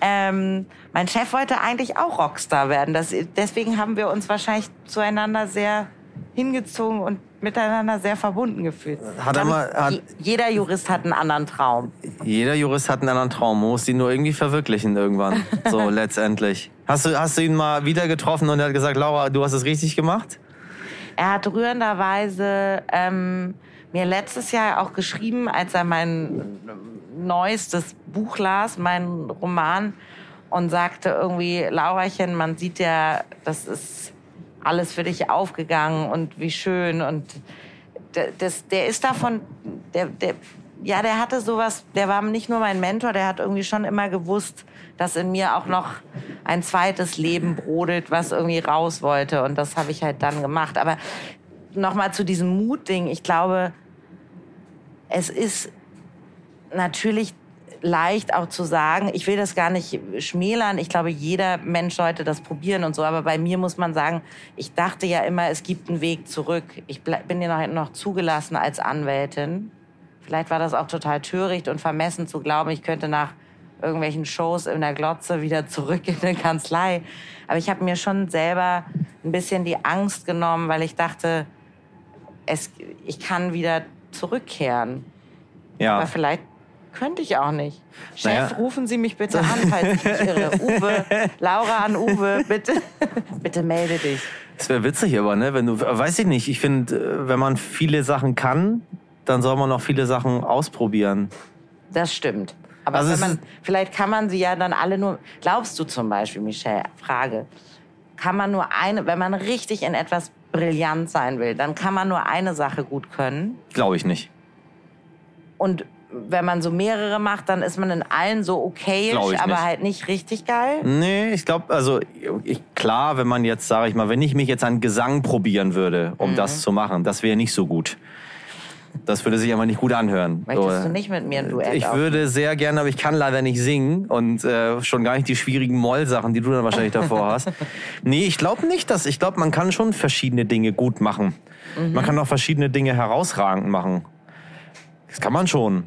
Ähm, mein Chef wollte eigentlich auch Rockstar werden. Das, deswegen haben wir uns wahrscheinlich zueinander sehr hingezogen und miteinander sehr verbunden gefühlt. Hat er mal, hat, jeder Jurist hat einen anderen Traum. Jeder Jurist hat einen anderen Traum. Man muss ihn nur irgendwie verwirklichen irgendwann. So letztendlich. Hast du, hast du ihn mal wieder getroffen und er hat gesagt, Laura, du hast es richtig gemacht? Er hat rührenderweise ähm, mir letztes Jahr auch geschrieben, als er mein neuestes Buch las, mein Roman, und sagte irgendwie, Laurachen, man sieht ja, das ist alles für dich aufgegangen und wie schön und das, der ist davon, der, der, ja, der hatte sowas, der war nicht nur mein Mentor, der hat irgendwie schon immer gewusst, dass in mir auch noch ein zweites Leben brodelt, was irgendwie raus wollte. Und das habe ich halt dann gemacht. Aber nochmal zu diesem Mutding. Ich glaube, es ist natürlich leicht auch zu sagen, ich will das gar nicht schmälern. Ich glaube, jeder Mensch sollte das probieren und so. Aber bei mir muss man sagen, ich dachte ja immer, es gibt einen Weg zurück. Ich bin ja noch, noch zugelassen als Anwältin. Vielleicht war das auch total töricht und vermessen zu glauben, ich könnte nach irgendwelchen Shows in der Glotze wieder zurück in die Kanzlei. Aber ich habe mir schon selber ein bisschen die Angst genommen, weil ich dachte, es, ich kann wieder zurückkehren. Ja. Aber vielleicht könnte ich auch nicht. Chef, naja. rufen Sie mich bitte an, falls ich mich irre. Uwe, Laura an Uwe, bitte, bitte melde dich. Das wäre witzig, aber ne, wenn du, weiß ich nicht. Ich finde, äh, wenn man viele Sachen kann, dann soll man auch viele Sachen ausprobieren. Das stimmt. Aber also man, vielleicht kann man sie ja dann alle nur. Glaubst du zum Beispiel, Michelle, Frage, kann man nur eine, wenn man richtig in etwas brillant sein will, dann kann man nur eine Sache gut können? Glaube ich nicht. Und wenn man so mehrere macht, dann ist man in allen so okay, aber nicht. halt nicht richtig geil? Nee, ich glaube, also ich, klar, wenn man jetzt, sage ich mal, wenn ich mich jetzt an Gesang probieren würde, um mhm. das zu machen, das wäre nicht so gut. Das würde sich aber nicht gut anhören. Möchtest so. du nicht mit mir ein Duett Ich würde sehr gerne, aber ich kann leider nicht singen und äh, schon gar nicht die schwierigen Moll-Sachen, die du dann wahrscheinlich davor hast. Nee, ich glaube nicht, dass ich glaube, man kann schon verschiedene Dinge gut machen. Mhm. Man kann auch verschiedene Dinge herausragend machen. Das kann man schon.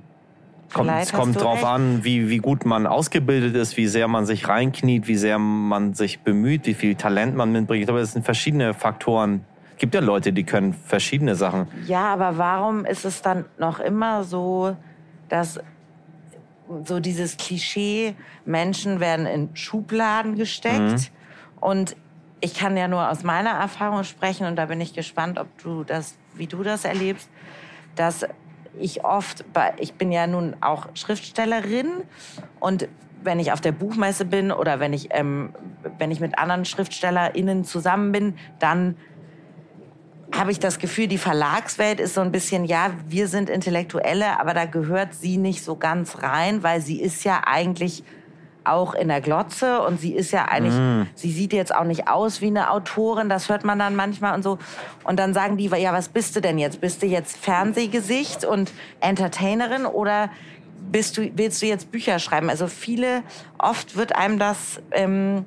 Kommt, es kommt drauf recht. an, wie, wie gut man ausgebildet ist, wie sehr man sich reinkniet, wie sehr man sich bemüht, wie viel Talent man mitbringt. Glaube, das sind verschiedene Faktoren. Es gibt ja Leute, die können verschiedene Sachen. Ja, aber warum ist es dann noch immer so, dass so dieses Klischee, Menschen werden in Schubladen gesteckt mhm. und ich kann ja nur aus meiner Erfahrung sprechen und da bin ich gespannt, ob du das, wie du das erlebst, dass ich oft, ich bin ja nun auch Schriftstellerin und wenn ich auf der Buchmesse bin oder wenn ich, ähm, wenn ich mit anderen SchriftstellerInnen zusammen bin, dann habe ich das Gefühl, die Verlagswelt ist so ein bisschen, ja, wir sind Intellektuelle, aber da gehört sie nicht so ganz rein, weil sie ist ja eigentlich auch in der Glotze und sie ist ja eigentlich, mm. sie sieht jetzt auch nicht aus wie eine Autorin, das hört man dann manchmal und so. Und dann sagen die, ja, was bist du denn jetzt? Bist du jetzt Fernsehgesicht und Entertainerin oder bist du, willst du jetzt Bücher schreiben? Also viele, oft wird einem das, ähm,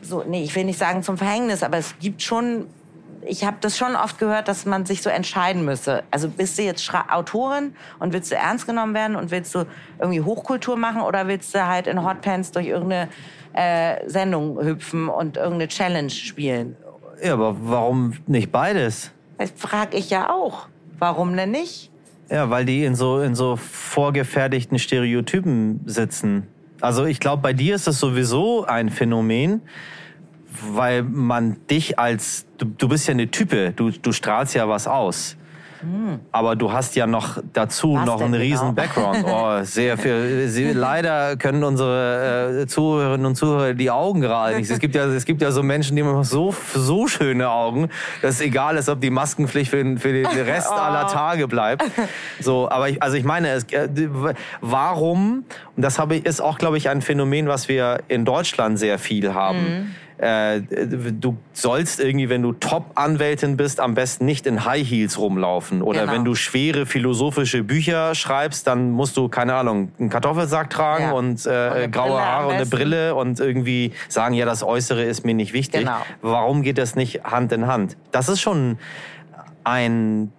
so, nee, ich will nicht sagen zum Verhängnis, aber es gibt schon ich habe das schon oft gehört, dass man sich so entscheiden müsse. Also bist du jetzt Schra Autorin und willst du ernst genommen werden und willst du irgendwie Hochkultur machen oder willst du halt in Hotpants durch irgendeine äh, Sendung hüpfen und irgendeine Challenge spielen? Ja, aber warum nicht beides? Das frage ich ja auch. Warum denn nicht? Ja, weil die in so, in so vorgefertigten Stereotypen sitzen. Also ich glaube, bei dir ist das sowieso ein Phänomen, weil man dich als, du, du bist ja eine Type, du, du strahlst ja was aus. Hm. Aber du hast ja noch dazu was noch einen riesen genau? Background. Oh, sehr viel. Sie, leider können unsere äh, Zuhörerinnen und Zuhörer die Augen gerade nicht. Es gibt ja, es gibt ja so Menschen, die haben so so schöne Augen, dass es egal ist, ob die Maskenpflicht für, für den Rest oh. aller Tage bleibt. So, aber ich, also ich meine, es, äh, warum? Und das habe ich ist auch, glaube ich, ein Phänomen, was wir in Deutschland sehr viel haben. Mhm äh, du sollst irgendwie, wenn du Top-Anwältin bist, am besten nicht in High Heels rumlaufen. Oder genau. wenn du schwere philosophische Bücher schreibst, dann musst du, keine Ahnung, einen Kartoffelsack tragen ja. und, äh, und graue Haare und eine Brille und irgendwie sagen, ja, das Äußere ist mir nicht wichtig. Genau. Warum geht das nicht Hand in Hand? Das ist schon ein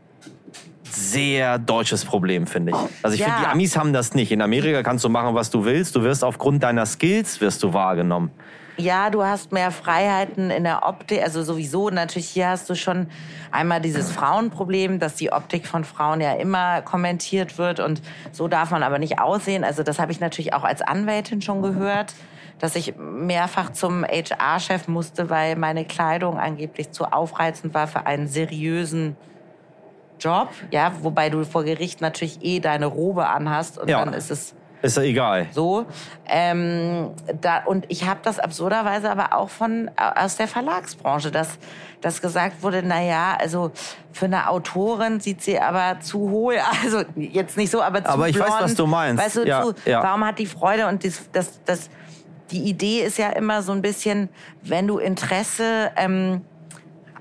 sehr deutsches Problem, finde ich. Also ich ja. finde, die Amis haben das nicht. In Amerika kannst du machen, was du willst. Du wirst aufgrund deiner Skills wirst du wahrgenommen. Ja, du hast mehr Freiheiten in der Optik. Also sowieso, natürlich hier hast du schon einmal dieses Frauenproblem, dass die Optik von Frauen ja immer kommentiert wird und so darf man aber nicht aussehen. Also das habe ich natürlich auch als Anwältin schon gehört, dass ich mehrfach zum HR-Chef musste, weil meine Kleidung angeblich zu aufreizend war für einen seriösen Job. Ja, wobei du vor Gericht natürlich eh deine Robe anhast und ja. dann ist es Ist ja egal. So. Ähm, da, und ich habe das absurderweise aber auch von aus der Verlagsbranche, dass, dass gesagt wurde, na ja, also für eine Autorin sieht sie aber zu hohl, also jetzt nicht so, aber zu Aber ich blond, weiß, was du meinst. Weißt du, Ja, zu, ja. warum hat die Freude und das, das, das, die Idee ist ja immer so ein bisschen, wenn du Interesse ähm,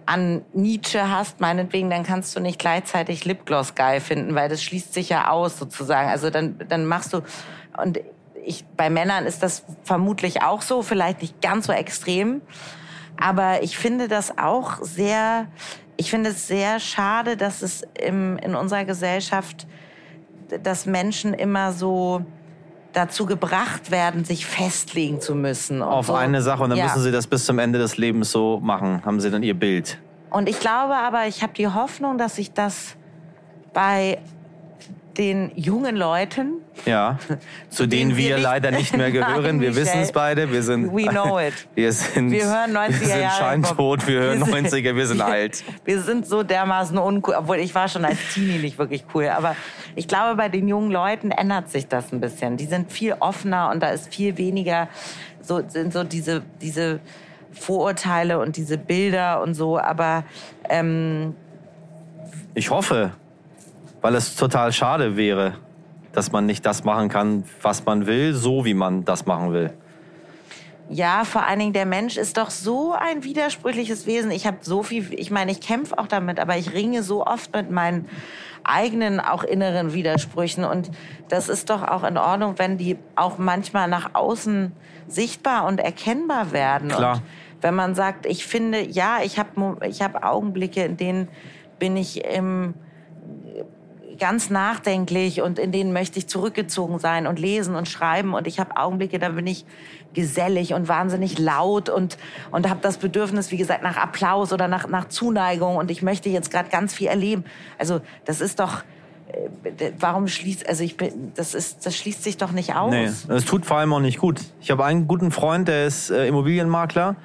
an Nietzsche hast, meinetwegen, dann kannst du nicht gleichzeitig Lipgloss geil finden, weil das schließt sich ja aus sozusagen. Also dann, dann machst du und ich, bei Männern ist das vermutlich auch so, vielleicht nicht ganz so extrem, aber ich finde das auch sehr, ich finde es sehr schade, dass es im, in unserer Gesellschaft, dass Menschen immer so dazu gebracht werden, sich festlegen zu müssen. Auf so. eine Sache und dann Ja. müssen sie das bis zum Ende des Lebens so machen. Haben sie dann ihr Bild. Und ich glaube aber, ich habe die Hoffnung, dass sich das bei den jungen Leuten, Ja. Zu denen denen wir leider nicht mehr gehören. Nein, wir wissen es beide. Wir sind. We know it. Wir sind. Wir hören 90er Wir sind Jahre scheintot. Wir hören Wir sind- 90er. Wir sind alt. wir sind so dermaßen uncool, obwohl ich war schon als Teenie nicht wirklich cool. Aber ich glaube, bei den jungen Leuten ändert sich das ein bisschen. Die sind viel offener und da ist viel weniger so sind so diese diese Vorurteile und diese Bilder und so. Aber ähm, Ich hoffe, weil es total schade wäre, dass man nicht das machen kann, was man will, so wie man das machen will. Ja, vor allen Dingen der Mensch ist doch so ein widersprüchliches Wesen. Ich habe so viel, ich meine, ich kämpfe auch damit, aber ich ringe so oft mit meinen eigenen, auch inneren Widersprüchen. Und das ist doch auch in Ordnung, wenn die auch manchmal nach außen sichtbar und erkennbar werden. Klar. Und wenn man sagt, ich finde, ja, ich habe ich hab Augenblicke, in denen bin ich im ganz nachdenklich und in denen möchte ich zurückgezogen sein und lesen und schreiben und ich habe Augenblicke, da bin ich gesellig und wahnsinnig laut und und habe das Bedürfnis, wie gesagt, nach Applaus oder nach nach Zuneigung und ich möchte jetzt gerade ganz viel erleben. Also das ist doch äh, warum schließt also ich bin das ist das schließt sich doch nicht aus. Nee, es tut vor allem auch nicht gut. Ich habe einen guten Freund, der ist äh, Immobilienmakler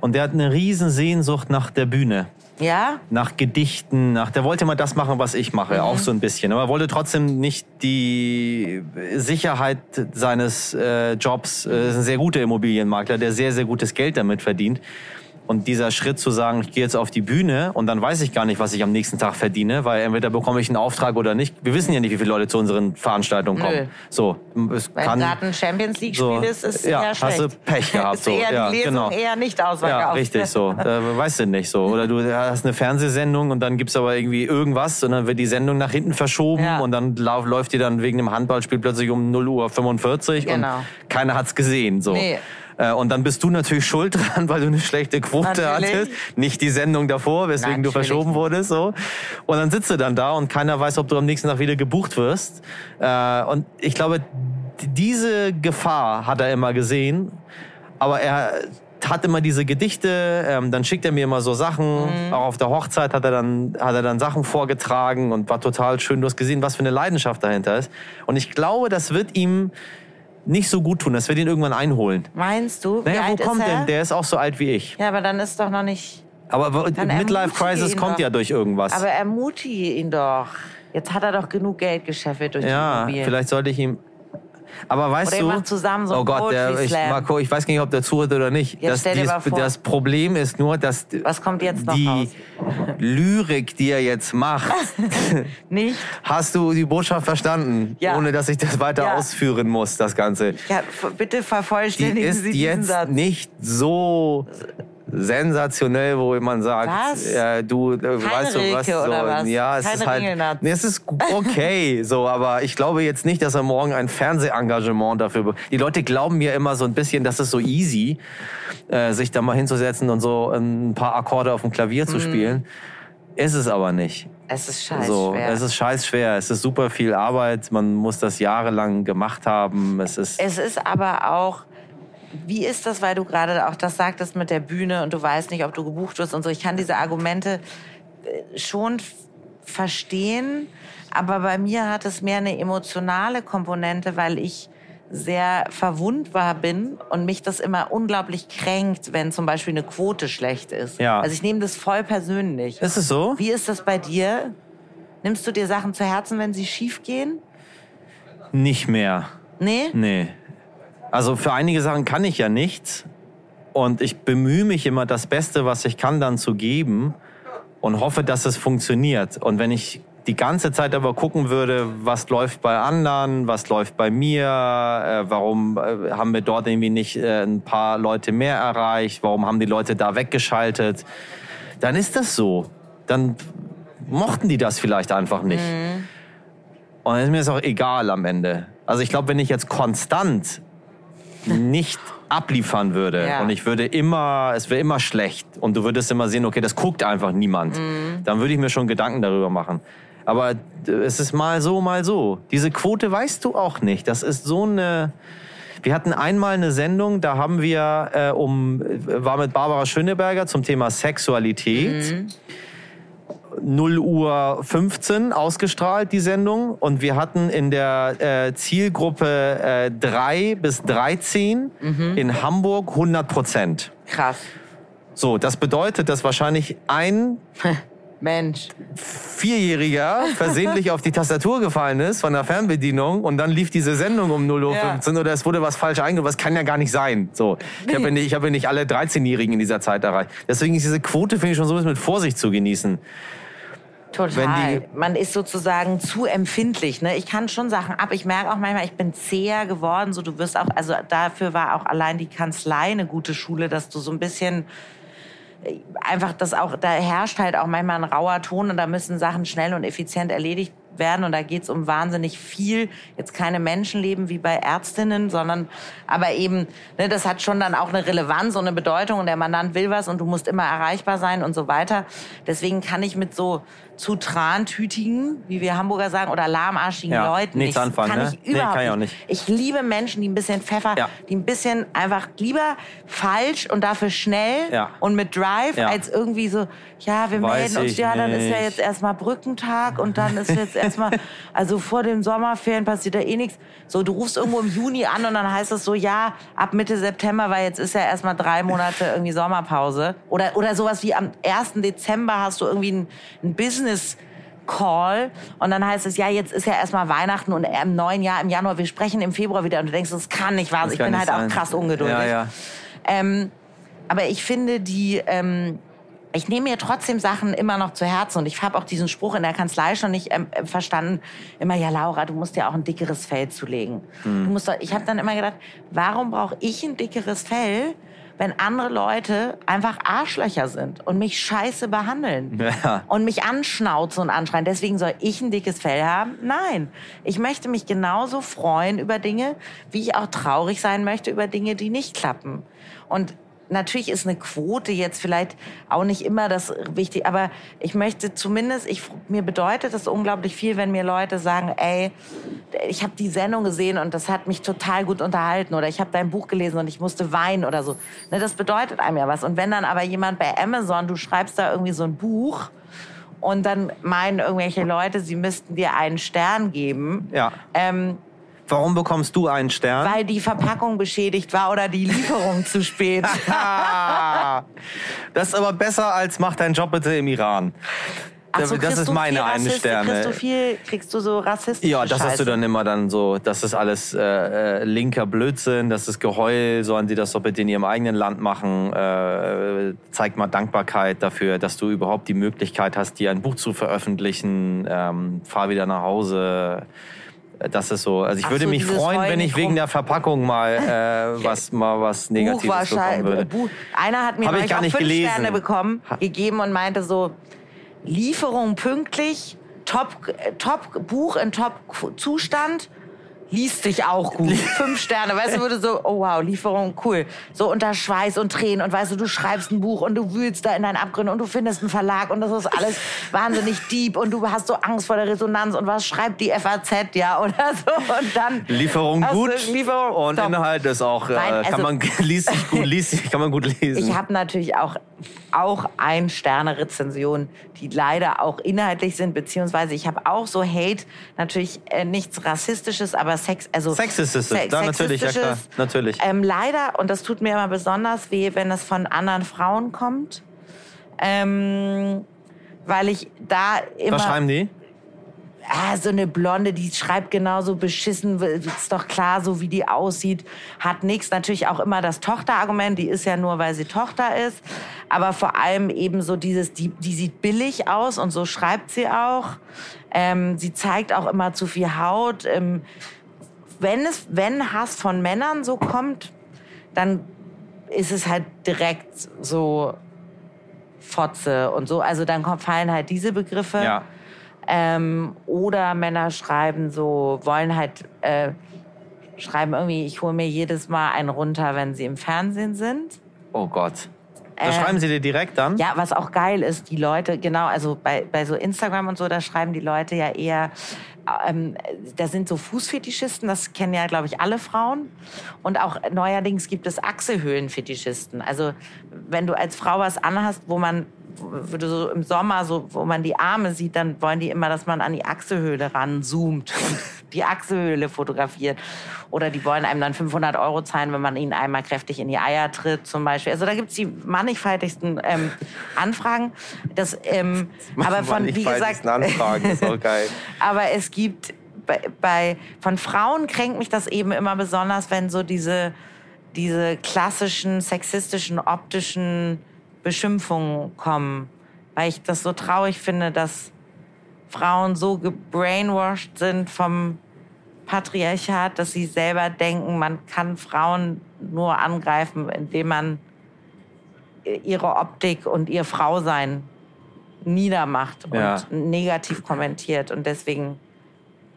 und der hat eine riesen Sehnsucht nach der Bühne. Ja? nach Gedichten, nach der wollte mal das machen, was ich mache, auch so ein bisschen. Aber er wollte trotzdem nicht die Sicherheit seines äh, Jobs. Äh, ist ein sehr guter Immobilienmakler, der sehr, sehr gutes Geld damit verdient. Und dieser Schritt zu sagen, ich gehe jetzt auf die Bühne und dann weiß ich gar nicht, was ich am nächsten Tag verdiene, weil entweder bekomme ich einen Auftrag oder nicht. Wir wissen ja nicht, wie viele Leute zu unseren Veranstaltungen kommen. Nö. So, es Wenn kann gerade ein Champions League so, Spiel ist, ist ja, eher schlecht. hast du Pech gehabt. so. eher ja, die Lesung genau. eher nicht. Ja, richtig so. Da weißt du nicht so. Oder du hast eine Fernsehsendung und dann gibt's aber irgendwie irgendwas und dann wird die Sendung nach hinten verschoben Ja. und dann läuft die dann wegen dem Handballspiel plötzlich um 0 Uhr 45 Genau. und keiner hat's gesehen. So. Nee. Äh, Und dann bist du natürlich schuld dran, weil du eine schlechte Quote Natürlich. hattest. Nicht die Sendung davor, weswegen du Natürlich verschoben nicht. wurdest. So. Und dann sitzt du dann da und keiner weiß, ob du am nächsten Tag wieder gebucht wirst. Äh, Und ich glaube, diese Gefahr hat er immer gesehen. Aber er hat immer diese Gedichte, ähm, dann schickt er mir immer so Sachen. Mhm. Auch auf der Hochzeit hat er dann hat er dann Sachen vorgetragen und war total schön. Du hast gesehen, was für eine Leidenschaft dahinter ist. Und ich glaube, das wird ihm nicht so gut tun. Das wird ihn irgendwann einholen. Meinst du? Naja, wo kommt denn? Der ist auch so alt wie ich. Ja, aber dann ist doch noch nicht. Aber Midlife Crisis kommt doch. ja durch irgendwas. Aber ermutige ihn doch. Jetzt hat er doch genug Geld gescheffelt durch die ja, Immobilien. vielleicht sollte ich ihm. Aber weißt Oder du, macht zusammen so oh Gott, der, ich. Marco, ich weiß nicht, ob der zuhört oder nicht. Jetzt stell dir dies- mal vor. das Problem ist nur, dass Was kommt jetzt noch die raus? Lyrik, die er jetzt macht, Nicht? hast du die Botschaft verstanden, Ja. ohne dass ich das weiter Ja. ausführen muss, das Ganze. Ja, bitte Die vervollständigen ist Sie diesen jetzt Satz. nicht so sensationell, wo man sagt, Was? Ja, du äh, weißt du was, so, was? ja, es Keine ist halt, nee, es ist okay, so, aber ich glaube jetzt nicht, dass er morgen ein Fernsehengagement dafür. Die Leute glauben mir immer so ein bisschen, das ist so easy, äh, sich da mal hinzusetzen und so ein paar Akkorde auf dem Klavier Mhm. zu spielen. Ist es aber nicht. Es ist scheiße So, schwer. es ist scheiß schwer. Es ist super viel Arbeit. Man muss das jahrelang gemacht haben. Es ist Es ist aber auch, wie ist das, weil du gerade auch das sagtest mit der Bühne und du weißt nicht, ob du gebucht wirst und so. Ich kann diese Argumente äh, schon verstehen, aber bei mir hat es mehr eine emotionale Komponente, weil ich sehr verwundbar bin und mich das immer unglaublich kränkt, wenn zum Beispiel eine Quote schlecht ist. Ja. Also ich nehme das voll persönlich. Ist es so? Wie ist das bei dir? Nimmst du dir Sachen zu Herzen, wenn sie schief gehen? Nicht mehr. Nee? Nee. Also für einige Sachen kann ich ja nichts. Und ich bemühe mich immer, das Beste, was ich kann, dann zu geben und hoffe, dass es funktioniert. Und wenn ich die ganze Zeit aber gucken würde, was läuft bei anderen, was läuft bei mir, äh, warum äh, haben wir dort irgendwie nicht äh, ein paar Leute mehr erreicht, warum haben die Leute da weggeschaltet, dann ist das so. Dann mochten die das vielleicht einfach nicht. Mhm. Und dann ist mir das auch egal am Ende. Also ich glaube, wenn ich jetzt konstant nicht abliefern würde Ja. und ich würde immer, es wäre immer schlecht und du würdest immer sehen, okay, das guckt einfach niemand, Mhm. dann würde ich mir schon Gedanken darüber machen. Aber äh, es ist mal so, mal so. Diese Quote weißt du auch nicht. Das ist so eine. Wir hatten einmal eine Sendung, da haben wir äh, um war mit Barbara Schöneberger zum Thema Sexualität. 0 Uhr 15 ausgestrahlt, die Sendung. Und wir hatten in der äh, Zielgruppe äh, 3 bis 13 in Hamburg 100 Prozent. Krass. So, das bedeutet, dass wahrscheinlich ein Mensch. Vierjähriger versehentlich auf die Tastatur gefallen ist von der Fernbedienung und dann lief diese Sendung um 0 Uhr Ja. 15 oder es wurde was falsch eingegeben. Was kann ja gar nicht sein. So, ich habe ja nicht, ich ja nicht alle 13-Jährigen in dieser Zeit erreicht. Deswegen ist diese Quote, finde ich, schon so ein bisschen mit Vorsicht zu genießen. Total. Man ist sozusagen zu empfindlich. Ne? Ich kann schon Sachen ab. Ich merke auch manchmal, ich bin zäher geworden. So, du wirst auch, also dafür war auch allein die Kanzlei eine gute Schule, dass du so ein bisschen äh, einfach das auch, da herrscht halt auch manchmal ein rauer Ton und da müssen Sachen schnell und effizient erledigt werden und da geht's um wahnsinnig viel. Jetzt keine Menschenleben wie bei Ärztinnen, sondern aber eben, ne, das hat schon dann auch eine Relevanz und eine Bedeutung und der Mandant will was und du musst immer erreichbar sein und so weiter. Deswegen kann ich mit so zu trantütigen, wie wir Hamburger sagen, oder lahmarschigen Ja, Leuten nichts nicht. anfangen, kann ne? ich Nee, überhaupt kann ich auch nicht. Ich liebe Menschen, die ein bisschen Pfeffer, Ja. die ein bisschen einfach lieber falsch und dafür schnell Ja. und mit Drive, als irgendwie so, ja, wir Weiß melden uns, ja, dann ist ja jetzt erstmal Brückentag und dann ist jetzt erstmal, also vor den Sommerferien passiert da eh nichts. So, du rufst irgendwo im Juni an und dann heißt es so, ja, ab Mitte September, weil jetzt ist ja erstmal drei Monate irgendwie Sommerpause. Oder, oder sowas wie am 1. Dezember hast du irgendwie ein, ein Business Call und dann heißt es, ja, jetzt ist ja erstmal Weihnachten und im neuen Jahr, im Januar, wir sprechen im Februar wieder und du denkst, das kann nicht wahr sein. Ich bin halt sein. auch krass ungeduldig. Ja, ja. Ähm, aber ich finde die, ähm, ich nehme mir trotzdem Sachen immer noch zu Herzen und ich habe auch diesen Spruch in der Kanzlei schon nicht ähm, äh, verstanden. Immer, ja, Laura, du musst dir auch ein dickeres Fell zulegen. Hm. Du musst doch, ich habe dann immer gedacht, warum brauche ich ein dickeres Fell, wenn andere Leute einfach Arschlöcher sind und mich scheiße behandeln Ja. und mich anschnauzen und anschreien. Deswegen soll ich ein dickes Fell haben? Nein. Ich möchte mich genauso freuen über Dinge, wie ich auch traurig sein möchte über Dinge, die nicht klappen. Und natürlich ist eine Quote jetzt vielleicht auch nicht immer das wichtig, aber ich möchte zumindest, ich, mir bedeutet das unglaublich viel, wenn mir Leute sagen, ey, ich habe die Sendung gesehen und das hat mich total gut unterhalten oder ich habe dein Buch gelesen und ich musste weinen oder so. Ne, das bedeutet einem ja was. Und wenn dann aber jemand bei Amazon, du schreibst da irgendwie so ein Buch und dann meinen irgendwelche Leute, sie müssten dir einen Stern geben, Ja. ähm, Warum bekommst du einen Stern? weil die Verpackung beschädigt war oder die Lieferung zu spät. Das ist aber besser als mach deinen Job bitte im Iran. Ach so, das ist meine eine Sterne. Kriegst du viel, kriegst du so rassistische Ja, das hast Scheiße? du dann immer dann so, das ist alles äh, äh, linker Blödsinn, das ist Geheul, sollen sie das doch bitte in ihrem eigenen Land machen. Äh, zeig mal Dankbarkeit dafür, dass du überhaupt die Möglichkeit hast, dir ein Buch zu veröffentlichen. Ähm, fahr wieder nach Hause. Das ist so. Also ich Ach würde so, mich freuen, wenn ich wegen der Verpackung mal äh, was mal was Negatives bekommen würde. Buch. Einer hat mir Hab ich gar nicht fünf gelesen. Sterne bekommen, gegeben und meinte so, Lieferung pünktlich, top, äh, top Buch in top Zustand, liest sich auch gut. Fünf Sterne, weißt du, würde so, oh wow, Lieferung, cool. So unter Schweiß und Tränen und weißt du, du schreibst ein Buch und du wühlst da in deinen Abgründen und du findest einen Verlag und das ist alles wahnsinnig deep und du hast so Angst vor der Resonanz und was schreibt die FAZ, ja, oder so und dann... Lieferung Hast du gut Lieferung und top. Inhalt ist auch äh, Nein, also- kann man liest sich gut liest sich, kann man gut lesen. Ich habe natürlich auch, auch ein Sterne Rezensionen, die leider auch inhaltlich sind, beziehungsweise ich habe auch so Hate, natürlich äh, nichts Rassistisches, aber Sex, also Sexistisches, Se- da natürlich, ja klar, natürlich. Ähm, leider, und das tut mir immer besonders weh, wenn es von anderen Frauen kommt, ähm, weil ich da immer Was schreiben die? Ah, so eine Blonde, die schreibt genauso beschissen, ist doch klar, so wie die aussieht, hat nichts. Natürlich auch immer das Tochterargument, die ist ja nur, weil sie Tochter ist. Aber vor allem eben so dieses, die, die sieht billig aus und so schreibt sie auch. Ähm, sie zeigt auch immer zu viel Haut. Ähm, wenn es, wenn Hass von Männern so kommt, dann ist es halt direkt so Fotze und so. Also dann fallen halt diese Begriffe. Ja. Ähm, oder Männer schreiben so, wollen halt, äh, schreiben irgendwie, ich hole mir jedes Mal einen runter, wenn sie im Fernsehen sind. Oh Gott. Das Äh, schreiben sie dir direkt dann? Ja, was auch geil ist, die Leute, genau, also bei, bei so Instagram und so, da schreiben die Leute ja eher, ähm, da sind so Fußfetischisten, das kennen ja, glaube ich, alle Frauen. Und auch neuerdings gibt es Achselhöhlenfetischisten. Also wenn du als Frau was anhast, wo man wo du so im Sommer, so, wo man die Arme sieht, dann wollen die immer, dass man an die Achselhöhle ranzoomt und die Achselhöhle fotografiert. Oder die wollen einem dann 500 Euro zahlen, wenn man ihnen einmal kräftig in die Eier tritt, zum Beispiel. Also da gibt's die mannigfaltigsten ähm, Anfragen. Das, ähm, aber von, wie gesagt, Anfragen, ist auch geil. aber es gibt bei, bei von Frauen kränkt mich das eben immer besonders, wenn so diese diese klassischen sexistischen optischen Beschimpfungen kommen, weil ich das so traurig finde, dass Frauen so gebrainwashed sind vom Patriarchat, dass sie selber denken, man kann Frauen nur angreifen, indem man ihre Optik und ihr Frausein niedermacht und Ja. negativ kommentiert. Und deswegen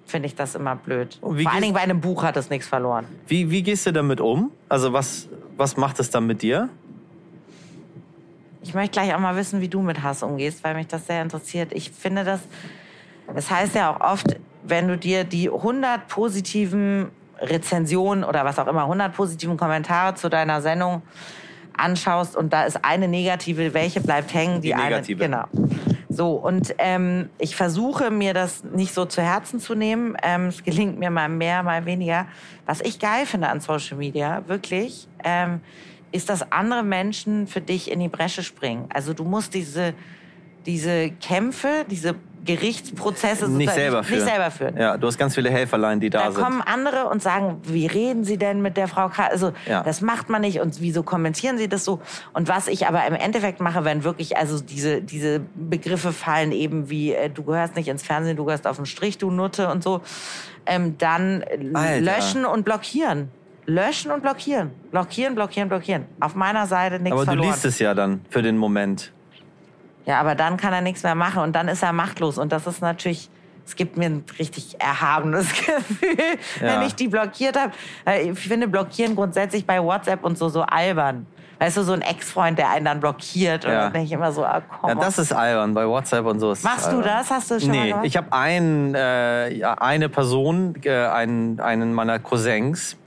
finde ich das immer blöd. Vor allen Dingen bei einem Buch hat es nichts verloren. Wie, wie gehst du damit um? Also was, was macht es dann mit dir? Ich möchte gleich auch mal wissen, wie du mit Hass umgehst, weil mich das sehr interessiert. Ich finde das, es heißt ja auch oft, wenn du dir die 100 positiven Rezensionen oder was auch immer, 100 positiven Kommentare zu deiner Sendung anschaust und da ist eine negative, welche bleibt hängen? Die eine, negative. Genau. So, und ähm, ich versuche mir das nicht so zu Herzen zu nehmen. Ähm, es gelingt mir mal mehr, mal weniger. Was ich geil finde an Social Media, wirklich, ähm, ist, dass andere Menschen für dich in die Bresche springen. Also du musst diese, diese Kämpfe, diese Gerichtsprozesse Nicht selber nicht, führen. nicht selber führen. Ja, du hast ganz viele Helferlein, die da, Da sind. kommen andere und sagen, wie reden Sie denn mit der Frau K? Also Ja. das macht man nicht und wieso kommentieren Sie das so? Und was ich aber im Endeffekt mache, wenn wirklich also diese diese Begriffe fallen eben wie äh, du gehörst nicht ins Fernsehen, du gehörst auf den Strich, du Nutte und so, ähm, dann Alter. löschen und blockieren. Löschen und blockieren. Blockieren, blockieren, blockieren. Auf meiner Seite nichts Aber du verloren. liest es ja dann für den Moment. Ja, aber dann kann er nichts mehr machen und dann ist er machtlos. Und das ist natürlich, es gibt mir ein richtig erhabenes Gefühl, wenn ich die blockiert habe. Ich finde Blockieren grundsätzlich bei WhatsApp und so so albern. Weißt du, so ein Ex-Freund, der einen dann blockiert. Und Ja. dann denke ich immer so, ah, komm. Ja, das ist albern bei WhatsApp und so. ist Machst du albern. das? Hast du schon mal Nee, gemacht? ich habe äh, ja, eine Person, äh, einen, einen meiner Cousins.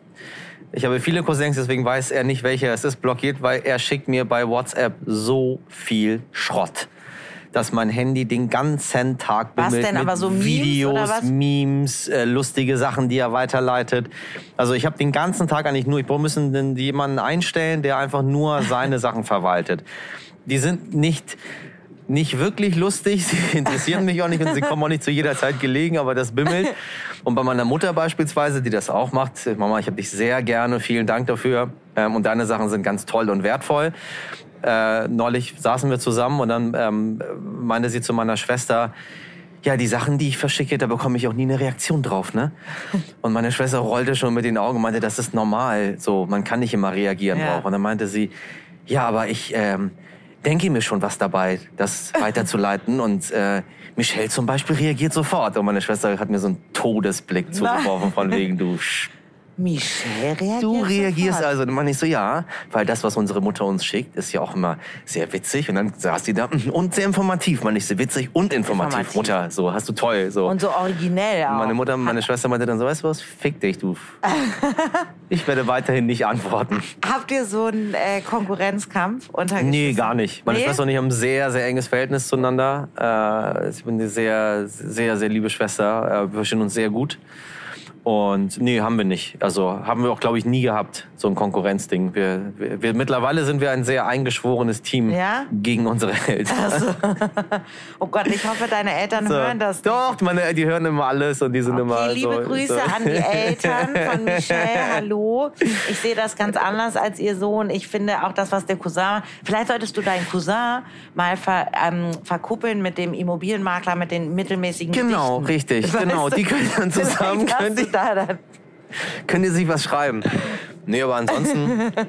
Ich habe viele Cousins, deswegen weiß er nicht, welcher es ist, blockiert, weil er schickt mir bei WhatsApp so viel Schrott. Dass mein Handy den ganzen Tag Was bimmelt denn, mit aber so Memes Videos? Memes, äh, lustige Sachen, die er weiterleitet. Also ich habe den ganzen Tag eigentlich nur, ich müssen denn jemanden einstellen, der einfach nur seine Sachen verwaltet. Die sind nicht nicht wirklich lustig, sie interessieren mich auch nicht und sie kommen auch nicht zu jeder Zeit gelegen, aber das bimmelt. Und bei meiner Mutter beispielsweise, die das auch macht, Mama, ich habe dich sehr gerne, vielen Dank dafür ähm, und deine Sachen sind ganz toll und wertvoll. Äh, neulich saßen wir zusammen und dann ähm, meinte sie zu meiner Schwester, ja, die Sachen, die ich verschicke, da bekomme ich auch nie eine Reaktion drauf, ne? Und meine Schwester rollte schon mit den Augen und meinte, das ist normal, so, man kann nicht immer reagieren Ja. drauf. Und dann meinte sie, ja, aber ich ähm, denke mir schon was dabei, das weiterzuleiten. und äh, Michelle zum Beispiel reagiert sofort. Und meine Schwester hat mir so einen Todesblick zugeworfen von wegen, du Sch Michelle reagiert Du reagierst sofort. also. Und dann meine ich so, ja, weil das, was unsere Mutter uns schickt, ist ja auch immer sehr witzig. Und dann saß die da "Mm, und sehr informativ. Meine ich so witzig und informativ. Informativ. Mutter, so hast du toll. So. Und so originell auch. meine Mutter, meine Schwester meinte dann so, weißt du was, fick dich, du. ich werde weiterhin nicht antworten. Habt ihr so einen äh, Konkurrenzkampf unter Nee, gar nicht. Meine Nee? Schwester und ich haben ein sehr, sehr enges Verhältnis zueinander. Äh, ich bin eine sehr, sehr, sehr liebe Schwester. Äh, wir verstehen uns sehr gut. Und nee, haben wir nicht. Also haben wir auch, glaube ich, nie gehabt, so ein Konkurrenzding. Wir, wir, wir, mittlerweile sind wir ein sehr eingeschworenes Team Ja? gegen unsere Eltern. Also, oh Gott, ich hoffe, deine Eltern So. hören das. nicht. Doch, meine, die hören immer alles und die sind immer Okay, liebe so. Grüße so. an die Eltern von Michelle. Hallo. Ich sehe das ganz anders als ihr Sohn. Ich finde auch das, was der Cousin. Vielleicht solltest du deinen Cousin mal ver, ähm, verkuppeln mit dem Immobilienmakler mit den mittelmäßigen Genau, Gedichten. richtig, Weißt genau. Die können dann zusammen, Vielleicht hast da dann können die sich was schreiben. Nee, aber ansonsten.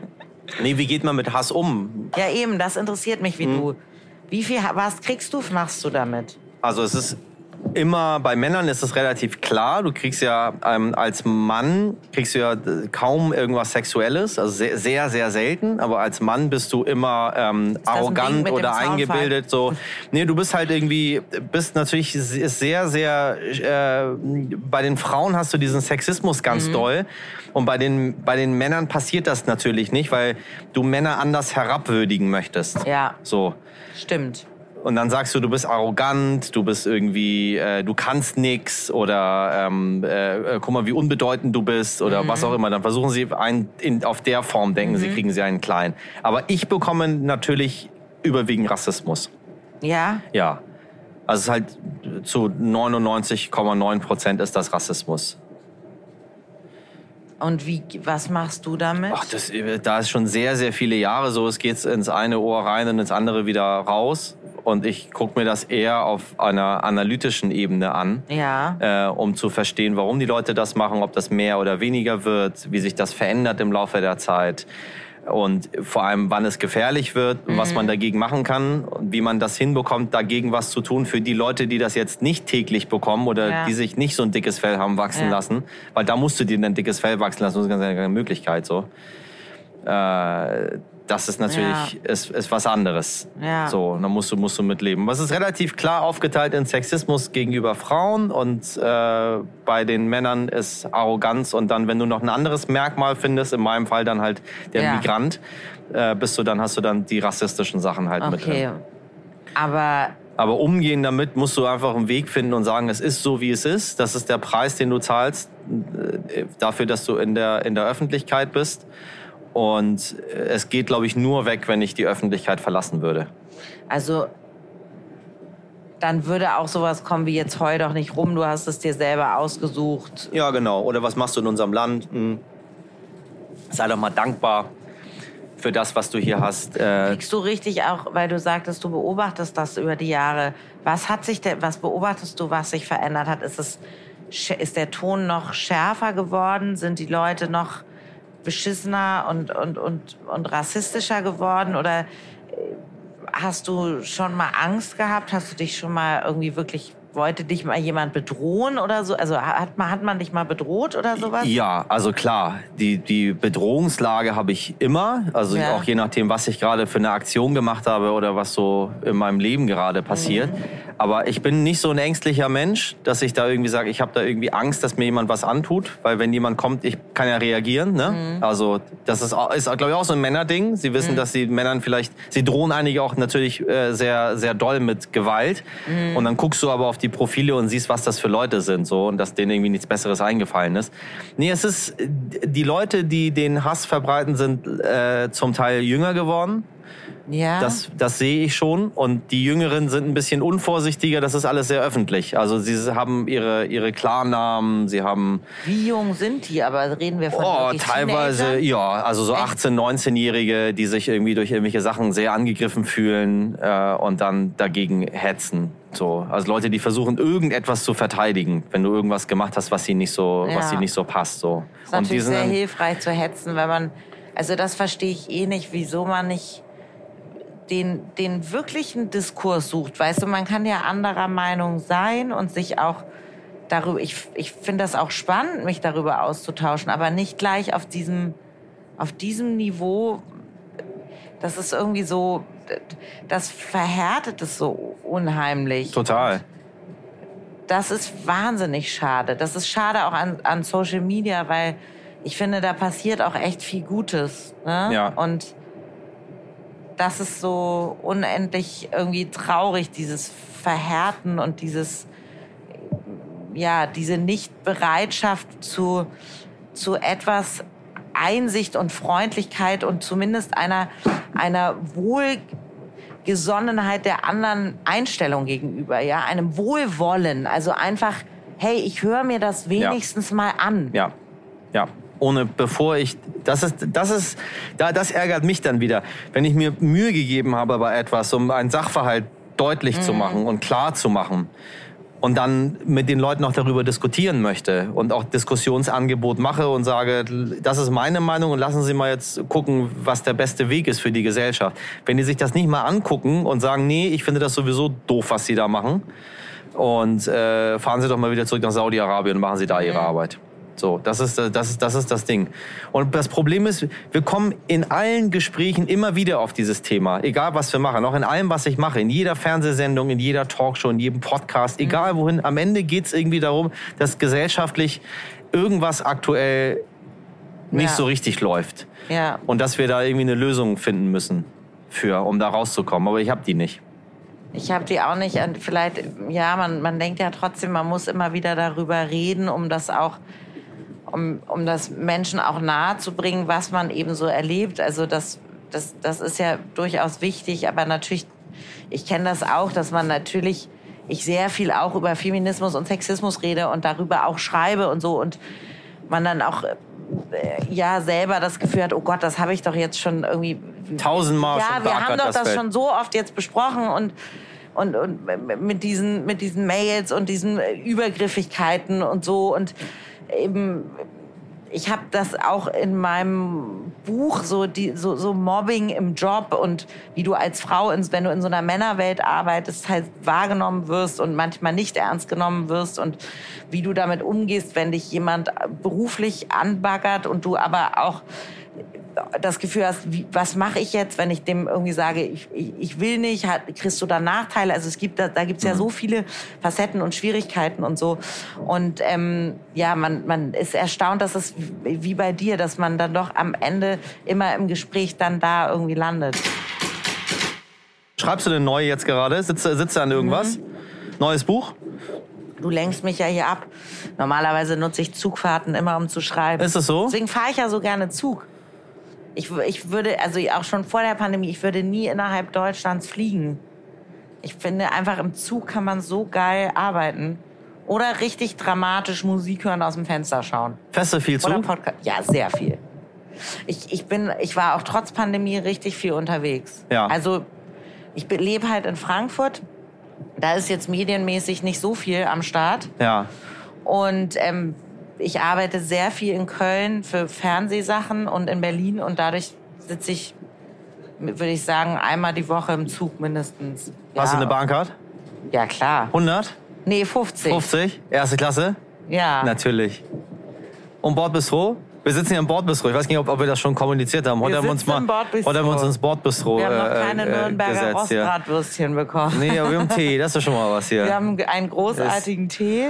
Nee, wie geht man mit Hass um? Ja, eben, das interessiert mich, Hm. wie du. Wie viel, was kriegst du, machst du damit? Also es ist immer, bei Männern ist es relativ klar. Du kriegst ja ähm, als Mann, kriegst du ja äh, kaum irgendwas Sexuelles. Also sehr, sehr, sehr selten. Aber als Mann bist du immer ähm, ein arrogant dem oder eingebildet. So. Nee, du bist halt irgendwie, bist natürlich sehr, sehr, äh, bei den Frauen hast du diesen Sexismus Mhm. ganz doll. Und bei den, bei den Männern passiert das natürlich nicht, weil du Männer anders herabwürdigen möchtest. Ja, So. stimmt. Und dann sagst du, du bist arrogant, du bist irgendwie, äh, du kannst nix oder ähm, äh, äh, guck mal, wie unbedeutend du bist oder was auch immer. Dann versuchen sie einen in, auf der Form denken, sie kriegen sie einen klein. Aber ich bekomme natürlich überwiegend Rassismus. Ja, Ja. Also es ist halt zu 99,9 Prozent ist das Rassismus. und wie, was machst du damit? Ach, das, da ist schon sehr, sehr viele Jahre so. Es geht ins eine Ohr rein und ins andere wieder raus. Und ich gucke mir das eher auf einer analytischen Ebene an, ja, äh, um zu verstehen, warum die Leute das machen, ob das mehr oder weniger wird, wie sich das verändert im Laufe der Zeit. Und vor allem, wann es gefährlich wird, was Mhm. man dagegen machen kann und wie man das hinbekommt, dagegen was zu tun für die Leute, die das jetzt nicht täglich bekommen oder Ja. die sich nicht so ein dickes Fell haben wachsen Ja. lassen. Weil da musst du dir ein dickes Fell wachsen lassen, das ist ganz keine Möglichkeit so. Äh, das ist natürlich ist, ist was anderes. Ja. So, da musst du, musst du mitleben. Es ist relativ klar aufgeteilt in Sexismus gegenüber Frauen und äh, bei den Männern ist Arroganz und dann, wenn du noch ein anderes Merkmal findest, in meinem Fall dann halt der Ja. Migrant, äh, bist du dann hast du dann die rassistischen Sachen halt mit okay. drin. Aber Aber umgehen damit musst du einfach einen Weg finden und sagen, es ist so, wie es ist. Das ist der Preis, den du zahlst äh, dafür, dass du in der, in der Öffentlichkeit bist. Und es geht, glaube ich, nur weg, wenn ich die Öffentlichkeit verlassen würde. Also dann würde auch sowas kommen wie jetzt heu doch nicht rum, du hast es dir selber ausgesucht. Ja, genau. Oder was machst du in unserem Land? Hm. Sei doch mal dankbar für das, was du hier hast. Äh, Kriegst du richtig auch, weil du sagtest, du beobachtest das über die Jahre. Was hat sich denn, was beobachtest du, was sich verändert hat? Ist es, ist der Ton noch schärfer geworden? Sind die Leute noch beschissener und, und, und, und rassistischer geworden? Oder äh, hast du schon mal Angst gehabt? Hast du dich schon mal irgendwie wirklich, wollte dich mal jemand bedrohen oder so? Also hat man, hat man dich mal bedroht oder sowas? Ja, also klar, die, die Bedrohungslage habe ich immer. Also Ja. auch je nachdem, was ich gerade für eine Aktion gemacht habe oder was so in meinem Leben gerade passiert. Mhm. Aber ich bin nicht so ein ängstlicher Mensch, dass ich da irgendwie sage, ich habe da irgendwie Angst, dass mir jemand was antut. Weil wenn jemand kommt, ich kann ja reagieren. Ne? Mhm. Also das ist, ist glaube ich, auch so ein Männerding. Sie wissen, dass sie Männern vielleicht, sie drohen einige auch natürlich äh, sehr, sehr doll mit Gewalt. Mhm. Und dann guckst du aber auf die Profile und siehst, was das für Leute sind. so Und dass denen irgendwie nichts Besseres eingefallen ist. Nee, es ist, die Leute, die den Hass verbreiten, sind äh, zum Teil jünger geworden. Ja. Das, das sehe ich schon. Und die Jüngeren sind ein bisschen unvorsichtiger. Das ist alles sehr öffentlich. Also sie haben ihre, ihre Klarnamen, sie haben Wie jung sind die? Aber reden wir von oh, teilweise, ja, also so Echt? 18-, 19-Jährige, die sich irgendwie durch irgendwelche Sachen sehr angegriffen fühlen äh, und dann dagegen hetzen. So, also Leute, die versuchen, irgendetwas zu verteidigen, wenn du irgendwas gemacht hast, was ihnen nicht so, Ja. was ihnen nicht so passt. So. ist natürlich die sind sehr hilfreich zu hetzen, wenn man, also das verstehe ich eh nicht, wieso man nicht den, den wirklichen Diskurs sucht. Weißt du, man kann ja anderer Meinung sein und sich auch darüber, ich, ich finde das auch spannend, mich darüber auszutauschen, aber nicht gleich auf diesem, auf diesem Niveau, das ist irgendwie so, das verhärtet es so unheimlich. Total. Das ist wahnsinnig schade. Das ist schade auch an, an Social Media, weil ich finde, da passiert auch echt viel Gutes. Ne? Ja. Und das ist so unendlich irgendwie traurig, dieses Verhärten und dieses ja, diese Nichtbereitschaft zu, zu etwas Einsicht und Freundlichkeit und zumindest einer, einer Wohlgesonnenheit der anderen Einstellung gegenüber, ja, einem Wohlwollen. Also einfach, hey, ich höre mir das wenigstens ja. mal an. Ja, ja. Ohne, bevor ich, das ist, das ist, da, das ärgert mich dann wieder. Wenn ich mir Mühe gegeben habe bei etwas, um einen Sachverhalt deutlich mhm. zu machen und klar zu machen, und dann mit den Leuten auch darüber diskutieren möchte und auch Diskussionsangebot mache und sage, das ist meine Meinung und lassen Sie mal jetzt gucken, was der beste Weg ist für die Gesellschaft. Wenn die sich das nicht mal angucken und sagen, nee, ich finde das sowieso doof, was Sie da machen und äh, fahren Sie doch mal wieder zurück nach Saudi-Arabien und machen Sie da Ihre mhm. Arbeit. So, das ist, das ist, das ist das Ding. Und das Problem ist, wir kommen in allen Gesprächen immer wieder auf dieses Thema. Egal, was wir machen. Auch in allem, was ich mache. In jeder Fernsehsendung, in jeder Talkshow, in jedem Podcast. Egal mhm. wohin. Am Ende geht es irgendwie darum, dass gesellschaftlich irgendwas aktuell nicht ja. so richtig läuft. Ja. Und dass wir da irgendwie eine Lösung finden müssen für, um da rauszukommen. Aber ich habe die nicht. Ich habe die auch nicht. Vielleicht, ja, man, man denkt ja trotzdem, man muss immer wieder darüber reden, um das auch um, um das Menschen auch nahe zu bringen, was man eben so erlebt. Also das, das, das ist ja durchaus wichtig, aber natürlich, ich kenne das auch, dass man natürlich, ich sehr viel auch über Feminismus und Sexismus rede und darüber auch schreibe und so und man dann auch äh, ja selber das Gefühl hat, oh Gott, das habe ich doch jetzt schon irgendwie tausendmal ja, wir haben doch das, das schon so oft jetzt besprochen und und, und mit diesen mit diesen Mails und diesen Übergriffigkeiten und so und eben ich habe das auch in meinem Buch so die so, so Mobbing im Job und wie du als Frau in, wenn du in so einer Männerwelt arbeitest halt wahrgenommen wirst und manchmal nicht ernst genommen wirst und wie du damit umgehst, wenn dich jemand beruflich anbaggert und du aber auch das Gefühl hast, wie, was mache ich jetzt, wenn ich dem irgendwie sage, ich, ich, ich will nicht, hat, kriegst du da Nachteile? Also es gibt da, da gibt's ja mhm. so viele Facetten und Schwierigkeiten und so. Und ähm, ja, man, man ist erstaunt, dass es wie bei dir, dass man dann doch am Ende immer im Gespräch dann da irgendwie landet. Schreibst du denn neu jetzt gerade? Sitzt, sitzt du an irgendwas? Mhm. Neues Buch? Du lenkst mich ja hier ab. Normalerweise nutze ich Zugfahrten immer, um zu schreiben. Ist es so? Deswegen fahre ich ja so gerne Zug. Ich, ich würde, also auch schon vor der Pandemie, ich würde nie innerhalb Deutschlands fliegen. Ich finde einfach im Zug kann man so geil arbeiten. Oder richtig dramatisch Musik hören aus dem Fenster schauen. Fährst du viel? Oder Podcast. Ja, sehr viel. Ich, ich, bin, ich war auch trotz Pandemie richtig viel unterwegs. Ja. Also ich lebe halt in Frankfurt. Da ist jetzt medienmäßig nicht so viel am Start. Ja. Und ähm, ich arbeite sehr viel in Köln für Fernsehsachen und in Berlin und dadurch sitze ich, würde ich sagen, einmal die Woche im Zug mindestens. Hast ja. du eine Bahncard? Ja, klar. 100? Nee, 50. 50? Erste Klasse? Ja. Natürlich. Und Bordbistro? Wir sitzen hier im Bordbistro. Ich weiß nicht, ob, ob wir das schon kommuniziert haben. Heute wir haben wir uns mal, heute haben wir uns ins Bordbistro Wir haben noch keine äh, Nürnberger Rostbratwürstchen bekommen. Nee, aber wir haben Tee. Das ist schon mal was hier. Wir haben einen großartigen das Tee.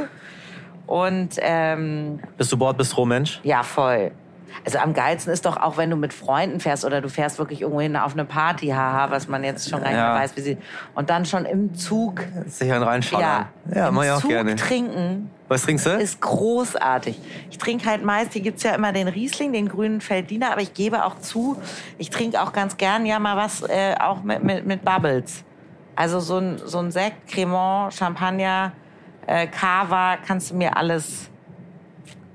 Und ähm, bist du Bordbistro-Mensch? Ja, voll. Also am geilsten ist doch auch, wenn du mit Freunden fährst oder du fährst wirklich irgendwo hin auf eine Party, haha, was man jetzt schon gar nicht ja. mehr weiß, wie sie. Und dann schon im Zug. Sich einen reinschauen. Ja, ja im mach ich auch Zug gerne. trinken. Was trinkst du? Ist großartig. Ich trinke halt meist, hier gibt's ja immer den Riesling, den grünen Feldiner, aber ich gebe auch zu, ich trinke auch ganz gern ja mal was äh, auch mit, mit, mit Bubbles. Also so ein, so ein Sekt, Cremant, Champagner äh, Kava, kannst du mir alles.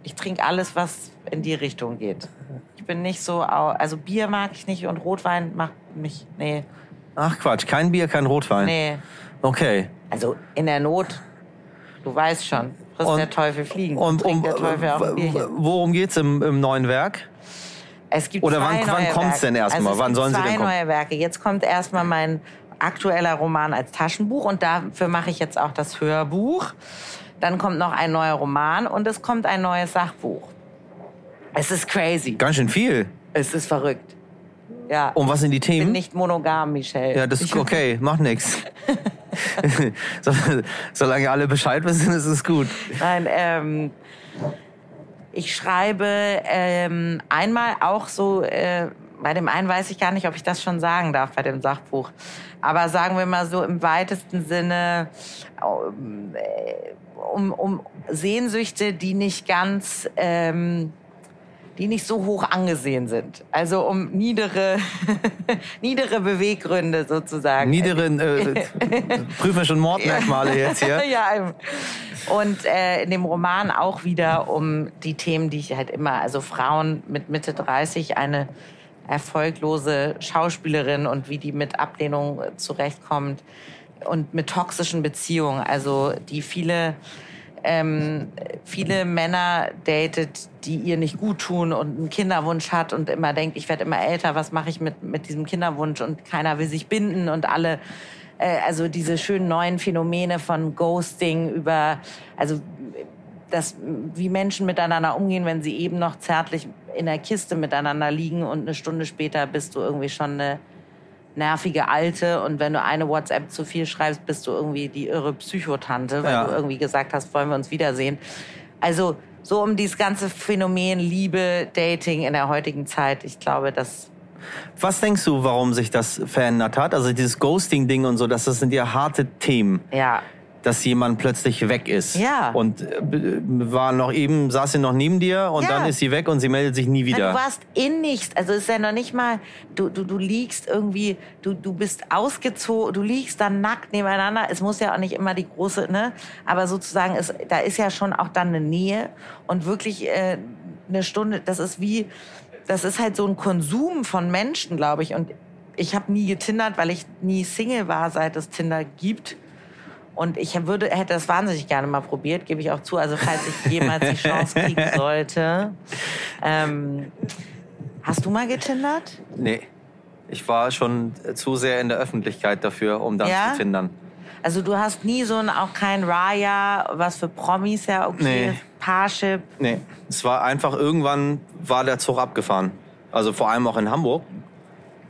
Ich trinke alles, was in die Richtung geht. Ich bin nicht so, also Bier mag ich nicht und Rotwein macht mich, nee. Ach Quatsch, kein Bier, kein Rotwein. Nee. Okay. Also in der Not, du weißt schon, frisst der Teufel fliegen. Und um, der Teufel auch ein Bierchen. worum geht's im, im neuen Werk? Es gibt Oder wann, wann kommt's denn erstmal? Also wann sollen zwei sie denn kommen? neue Werke. Jetzt kommt erstmal mein aktueller Roman als Taschenbuch und dafür mache ich jetzt auch das Hörbuch. Dann kommt noch ein neuer Roman und es kommt ein neues Sachbuch. Es ist crazy. Ganz schön viel. Es ist verrückt. Ja. Und was sind die Themen? Ich bin nicht monogam, Michelle. Ja, das ist okay, macht nichts. Solange alle Bescheid wissen, ist es gut. Nein, ähm, ich schreibe ähm, einmal auch so äh, bei dem einen weiß ich gar nicht, ob ich das schon sagen darf bei dem Sachbuch. Aber sagen wir mal so im weitesten Sinne äh, um, um Sehnsüchte, die nicht ganz, ähm, die nicht so hoch angesehen sind. Also um niedere, niedere Beweggründe sozusagen. Niedere, äh, prüfen wir schon Mordmerkmale jetzt hier. ja, und äh, in dem Roman auch wieder um die Themen, die ich halt immer, also Frauen mit Mitte 30, eine erfolglose Schauspielerin und wie die mit Ablehnung zurechtkommt und mit toxischen Beziehungen, also die viele ähm, viele Männer datet, die ihr nicht gut tun und einen Kinderwunsch hat und immer denkt, ich werde immer älter, was mache ich mit, mit diesem Kinderwunsch? Und keiner will sich binden und alle, äh, also diese schönen neuen Phänomene von Ghosting über, also das, wie Menschen miteinander umgehen, wenn sie eben noch zärtlich in der Kiste miteinander liegen und eine Stunde später bist du irgendwie schon eine nervige Alte und wenn du eine WhatsApp zu viel schreibst, bist du irgendwie die irre Psychotante, weil ja. du irgendwie gesagt hast, wollen wir uns wiedersehen. Also so um dieses ganze Phänomen Liebe, Dating in der heutigen Zeit, ich glaube, das was denkst du, warum sich das verändert hat? Also dieses Ghosting-Ding und so, das, das sind ja harte Themen. Ja dass jemand plötzlich weg ist. Ja. Und äh, war noch eben, saß sie noch neben dir und ja. dann ist sie weg und sie meldet sich nie wieder. Du warst in nichts. Also es ist ja noch nicht mal, du, du, du liegst irgendwie, du, du bist ausgezogen, du liegst dann nackt nebeneinander. Es muss ja auch nicht immer die große, ne? Aber sozusagen, ist, da ist ja schon auch dann eine Nähe und wirklich äh, eine Stunde, das ist wie, das ist halt so ein Konsum von Menschen, glaube ich. Und ich habe nie getindert, weil ich nie Single war, seit es Tinder gibt. Und ich würde, hätte das wahnsinnig gerne mal probiert, gebe ich auch zu. Also falls ich jemals die Chance kriegen sollte. Ähm, hast du mal getindert? Nee. Ich war schon zu sehr in der Öffentlichkeit dafür, um dann ja? zu tindern. Also du hast nie so ein, auch kein Raya, was für Promis ja okay nee. ist, Parship. Nee, es war einfach, irgendwann war der Zug abgefahren. Also vor allem auch in Hamburg.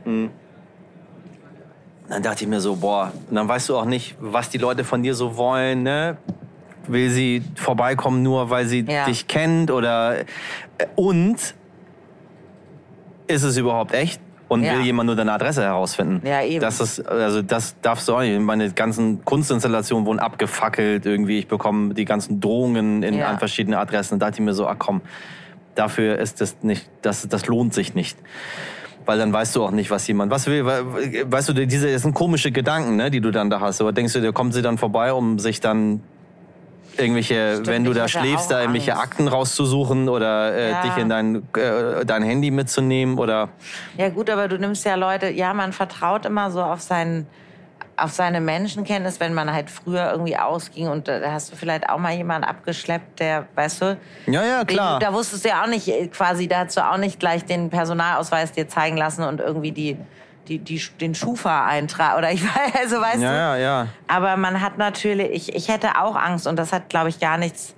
Mhm dann dachte ich mir so, boah, und dann weißt du auch nicht, was die Leute von dir so wollen, ne? Will sie vorbeikommen nur, weil sie ja. dich kennt oder äh, und ist es überhaupt echt? Und ja. will jemand nur deine Adresse herausfinden? Ja, eben. Das ist, also das darfst du auch nicht. Meine ganzen Kunstinstallationen wurden abgefackelt irgendwie. Ich bekomme die ganzen Drohungen in, ja. an verschiedene Adressen. Da dachte ich mir so, ach komm, dafür ist das nicht, das, das lohnt sich nicht weil dann weißt du auch nicht, was jemand was will. Weißt du, diese das sind komische Gedanken, ne, die du dann da hast. Aber denkst du, da kommt sie dann vorbei, um sich dann irgendwelche, Stimmt, wenn du da schläfst, da irgendwelche Angst. Akten rauszusuchen oder äh, ja. dich in dein, äh, dein Handy mitzunehmen oder. Ja gut, aber du nimmst ja Leute, ja, man vertraut immer so auf seinen auf seine Menschenkenntnis, wenn man halt früher irgendwie ausging und da hast du vielleicht auch mal jemanden abgeschleppt, der, weißt du? Ja, ja, klar. Da wusstest du ja auch nicht, äh, quasi, da hast du auch nicht gleich den Personalausweis dir zeigen lassen und irgendwie die, die, die, den Schufa-Eintrag oder ich weiß, also weißt ja, du? Ja, ja. Aber man hat natürlich, ich, ich hätte auch Angst und das hat, glaube ich, gar nichts,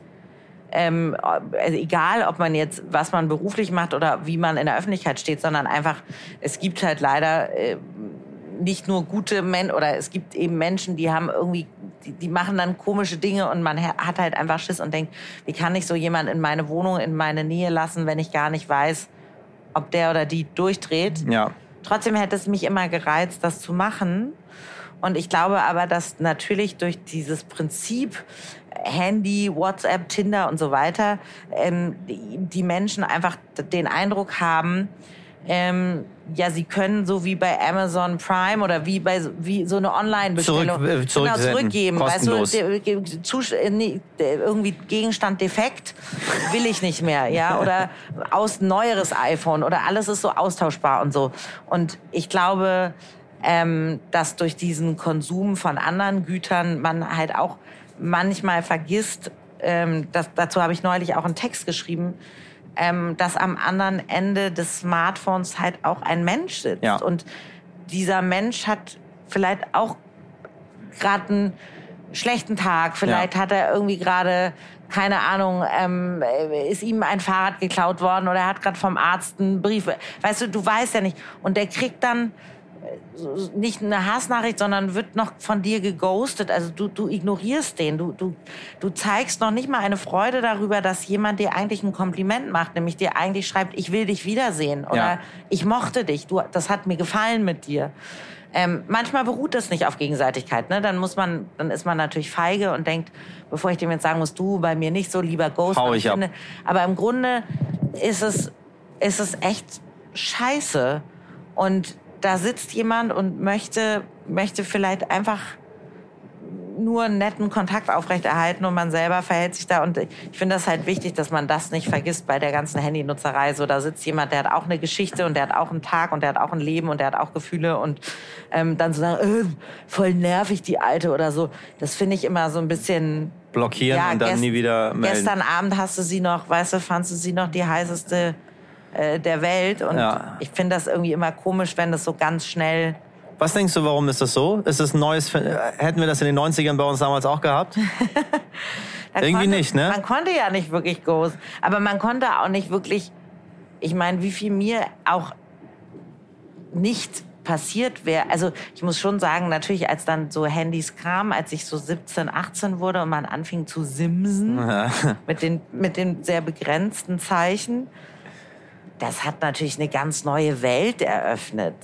ähm, also egal, ob man jetzt, was man beruflich macht oder wie man in der Öffentlichkeit steht, sondern einfach, es gibt halt leider äh, nicht nur gute Menschen oder es gibt eben Menschen, die haben irgendwie, die, die, machen dann komische Dinge und man hat halt einfach Schiss und denkt, wie kann ich so jemand in meine Wohnung, in meine Nähe lassen, wenn ich gar nicht weiß, ob der oder die durchdreht. Ja. Trotzdem hätte es mich immer gereizt, das zu machen. Und ich glaube aber, dass natürlich durch dieses Prinzip Handy, WhatsApp, Tinder und so weiter, ähm, die, die Menschen einfach den Eindruck haben, ähm, ja, sie können so wie bei Amazon Prime oder wie bei wie so eine Online-Bestellung Zurück, äh, genau, zurückgeben. Kostenlos. Weißt du, äh, nee, irgendwie Gegenstand defekt will ich nicht mehr, ja, oder aus neueres iPhone oder alles ist so austauschbar und so. Und ich glaube, ähm, dass durch diesen Konsum von anderen Gütern man halt auch manchmal vergisst, ähm, das, dazu habe ich neulich auch einen Text geschrieben, ähm, dass am anderen Ende des Smartphones halt auch ein Mensch sitzt. Ja. Und dieser Mensch hat vielleicht auch gerade einen schlechten Tag, vielleicht ja. hat er irgendwie gerade keine Ahnung, ähm, ist ihm ein Fahrrad geklaut worden oder er hat gerade vom Arzt einen Brief. Weißt du, du weißt ja nicht. Und der kriegt dann nicht eine Hassnachricht, sondern wird noch von dir geghostet. Also du, du ignorierst den. Du, du, du zeigst noch nicht mal eine Freude darüber, dass jemand dir eigentlich ein Kompliment macht, nämlich dir eigentlich schreibt, ich will dich wiedersehen oder Ja. ich mochte dich, du, das hat mir gefallen mit dir. Ähm, manchmal beruht das nicht auf Gegenseitigkeit. Ne? Dann muss man, dann ist man natürlich feige und denkt, bevor ich dem jetzt sagen muss, du bei mir nicht so, lieber Ghost. Hau ich ab. finde, aber im Grunde ist es, ist es echt scheiße. Und da sitzt jemand und möchte, möchte vielleicht einfach nur einen netten Kontakt aufrechterhalten und man selber verhält sich da. Und ich finde das halt wichtig, dass man das nicht vergisst bei der ganzen Handynutzerei. So, da sitzt jemand, der hat auch eine Geschichte und der hat auch einen Tag und der hat auch ein Leben und der hat auch Gefühle und ähm, dann so sagen, äh, voll nervig die Alte oder so. Das finde ich immer so ein bisschen Blockieren und dann nie wieder melden. Gestern Abend hast du sie noch, weißt du, fandst du sie noch die heißeste äh, der Welt. Und Ja. ich finde das irgendwie immer komisch, wenn das so ganz schnell. Was denkst du, warum ist das so? Ist ein neues, Phän- hätten wir das in den 90ern bei uns damals auch gehabt? Irgendwie konnte, nicht, ne? Man konnte ja nicht wirklich ghost. Aber man konnte auch nicht wirklich. Ich meine, wie viel mir auch nicht passiert wäre. Also ich muss schon sagen, natürlich, als dann so Handys kamen, als ich so 17, 18 wurde und man anfing zu simsen mit, den, mit den sehr begrenzten Zeichen, das hat natürlich eine ganz neue Welt eröffnet.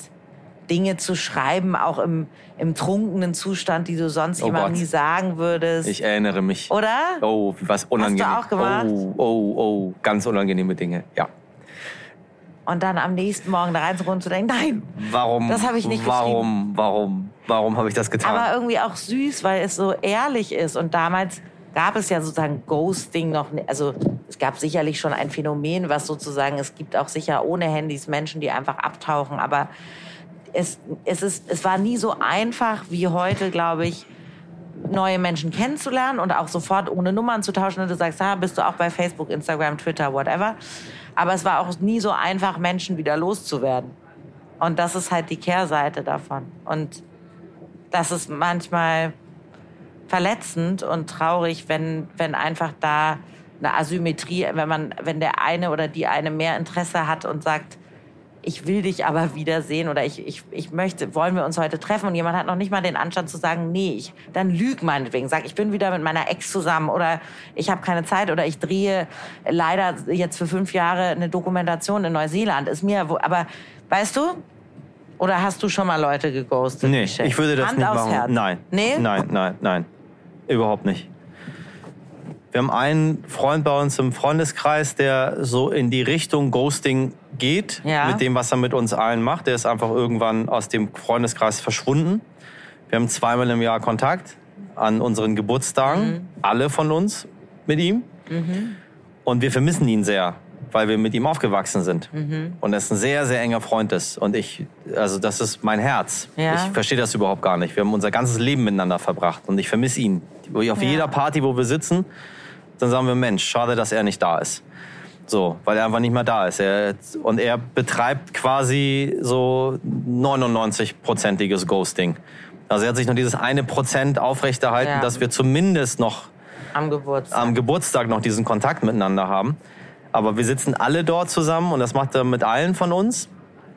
Dinge zu schreiben, auch im, im trunkenen Zustand, die du sonst Oh jemandem Gott. nie sagen würdest. Ich erinnere mich. Oder? Oh, was unangenehm. auch gemacht? Oh, oh, oh, ganz unangenehme Dinge. Ja. Und dann am nächsten Morgen da reinzukommen und zu denken, nein. Warum? Das habe ich nicht Warum? Warum? Warum habe ich das getan? Aber irgendwie auch süß, weil es so ehrlich ist. Und damals gab es ja sozusagen Ghosting noch, also es gab sicherlich schon ein Phänomen, was sozusagen, es gibt auch sicher ohne Handys Menschen, die einfach abtauchen. Aber es, es, ist, es war nie so einfach wie heute, glaube ich, neue Menschen kennenzulernen und auch sofort ohne Nummern zu tauschen. Und du sagst, ah, bist du auch bei Facebook, Instagram, Twitter, whatever. Aber es war auch nie so einfach, Menschen wieder loszuwerden. Und das ist halt die Kehrseite davon. Und das ist manchmal verletzend und traurig, wenn, wenn einfach da eine Asymmetrie, wenn man, wenn der eine oder die eine mehr Interesse hat und sagt, ich will dich aber wiedersehen oder ich, ich, ich möchte, wollen wir uns heute treffen und jemand hat noch nicht mal den Anstand zu sagen, nee, ich, dann lüg meinetwegen, sag, ich bin wieder mit meiner Ex zusammen oder ich habe keine Zeit oder ich drehe leider jetzt für fünf Jahre eine Dokumentation in Neuseeland, ist mir, wo, aber weißt du, oder hast du schon mal Leute geghostet? nee, Michelle? ich würde das Hand nicht machen. Herz. Nein. Nee? Nein, nein, nein. Überhaupt nicht. Wir haben einen Freund bei uns im Freundeskreis, der so in die Richtung Ghosting geht, Ja. mit dem, was er mit uns allen macht. Der ist einfach irgendwann aus dem Freundeskreis verschwunden. Wir haben zweimal im Jahr Kontakt an unseren Geburtstagen, Mhm. alle von uns mit ihm. Und wir vermissen ihn sehr, weil wir mit ihm aufgewachsen sind. Mhm. Und er ist ein sehr, sehr enger Freund ist. Und ich, also das ist mein Herz. Ja. Ich verstehe das überhaupt gar nicht. Wir haben unser ganzes Leben miteinander verbracht und ich vermisse ihn. Auf Ja. jeder Party, wo wir sitzen, dann sagen wir, Mensch, schade, dass er nicht da ist. So, weil er einfach nicht mehr da ist. Er, und er betreibt quasi so 99-prozentiges Ghosting. Also er hat sich noch dieses eine Prozent aufrechterhalten, Ja. dass wir zumindest noch Am Geburtstag. am Geburtstag noch diesen Kontakt miteinander haben. Aber wir sitzen alle dort zusammen und das macht er mit allen von uns.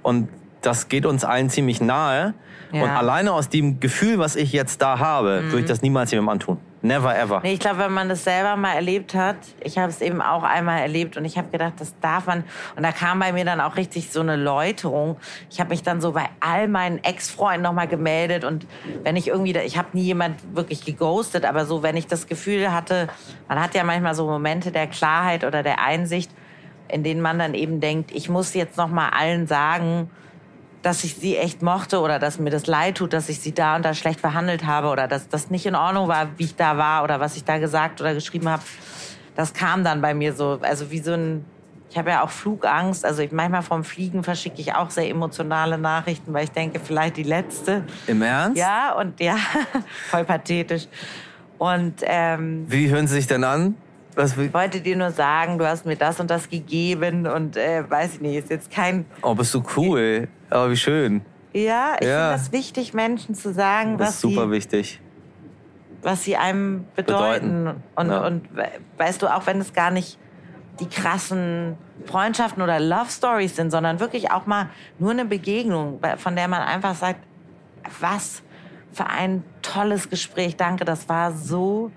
Und das geht uns allen ziemlich nahe. Ja. Mhm. Und alleine aus dem Gefühl, was ich jetzt da habe, würde ich das niemals jemandem antun. Never ever. Nee, ich glaube, wenn man das selber mal erlebt hat, ich habe es eben auch einmal erlebt und ich habe gedacht, das darf man. Und da kam bei mir dann auch richtig so eine Läuterung. Ich habe mich dann so bei all meinen Ex-Freunden nochmal gemeldet und wenn ich irgendwie, da- ich habe nie jemand wirklich geghostet, aber so, wenn ich das Gefühl hatte, man hat ja manchmal so Momente der Klarheit oder der Einsicht, in denen man dann eben denkt, ich muss jetzt nochmal allen sagen, dass ich sie echt mochte oder dass mir das leid tut, dass ich sie da und da schlecht verhandelt habe oder dass das nicht in Ordnung war, wie ich da war oder was ich da gesagt oder geschrieben habe. Das kam dann bei mir so, also wie so ein, ich habe ja auch Flugangst, also ich, manchmal vom Fliegen verschicke ich auch sehr emotionale Nachrichten, weil ich denke, vielleicht die letzte. Im Ernst? Ja, und ja, voll pathetisch. Und ähm, Wie hören Sie sich denn an? Was, ich wollte dir nur sagen, du hast mir das und das gegeben und äh, weiß ich nicht, ist jetzt kein oh, bist du cool. Aber wie schön. Ja, ich Ja. finde das wichtig, Menschen zu sagen, Das was ist super sie, wichtig. was sie einem bedeuten. Bedeuten. Und, Ja. und we- weißt du, auch wenn es gar nicht die krassen Freundschaften oder Love Stories sind, sondern wirklich auch mal nur eine Begegnung, von der man einfach sagt, was für ein tolles Gespräch. Danke, das war so,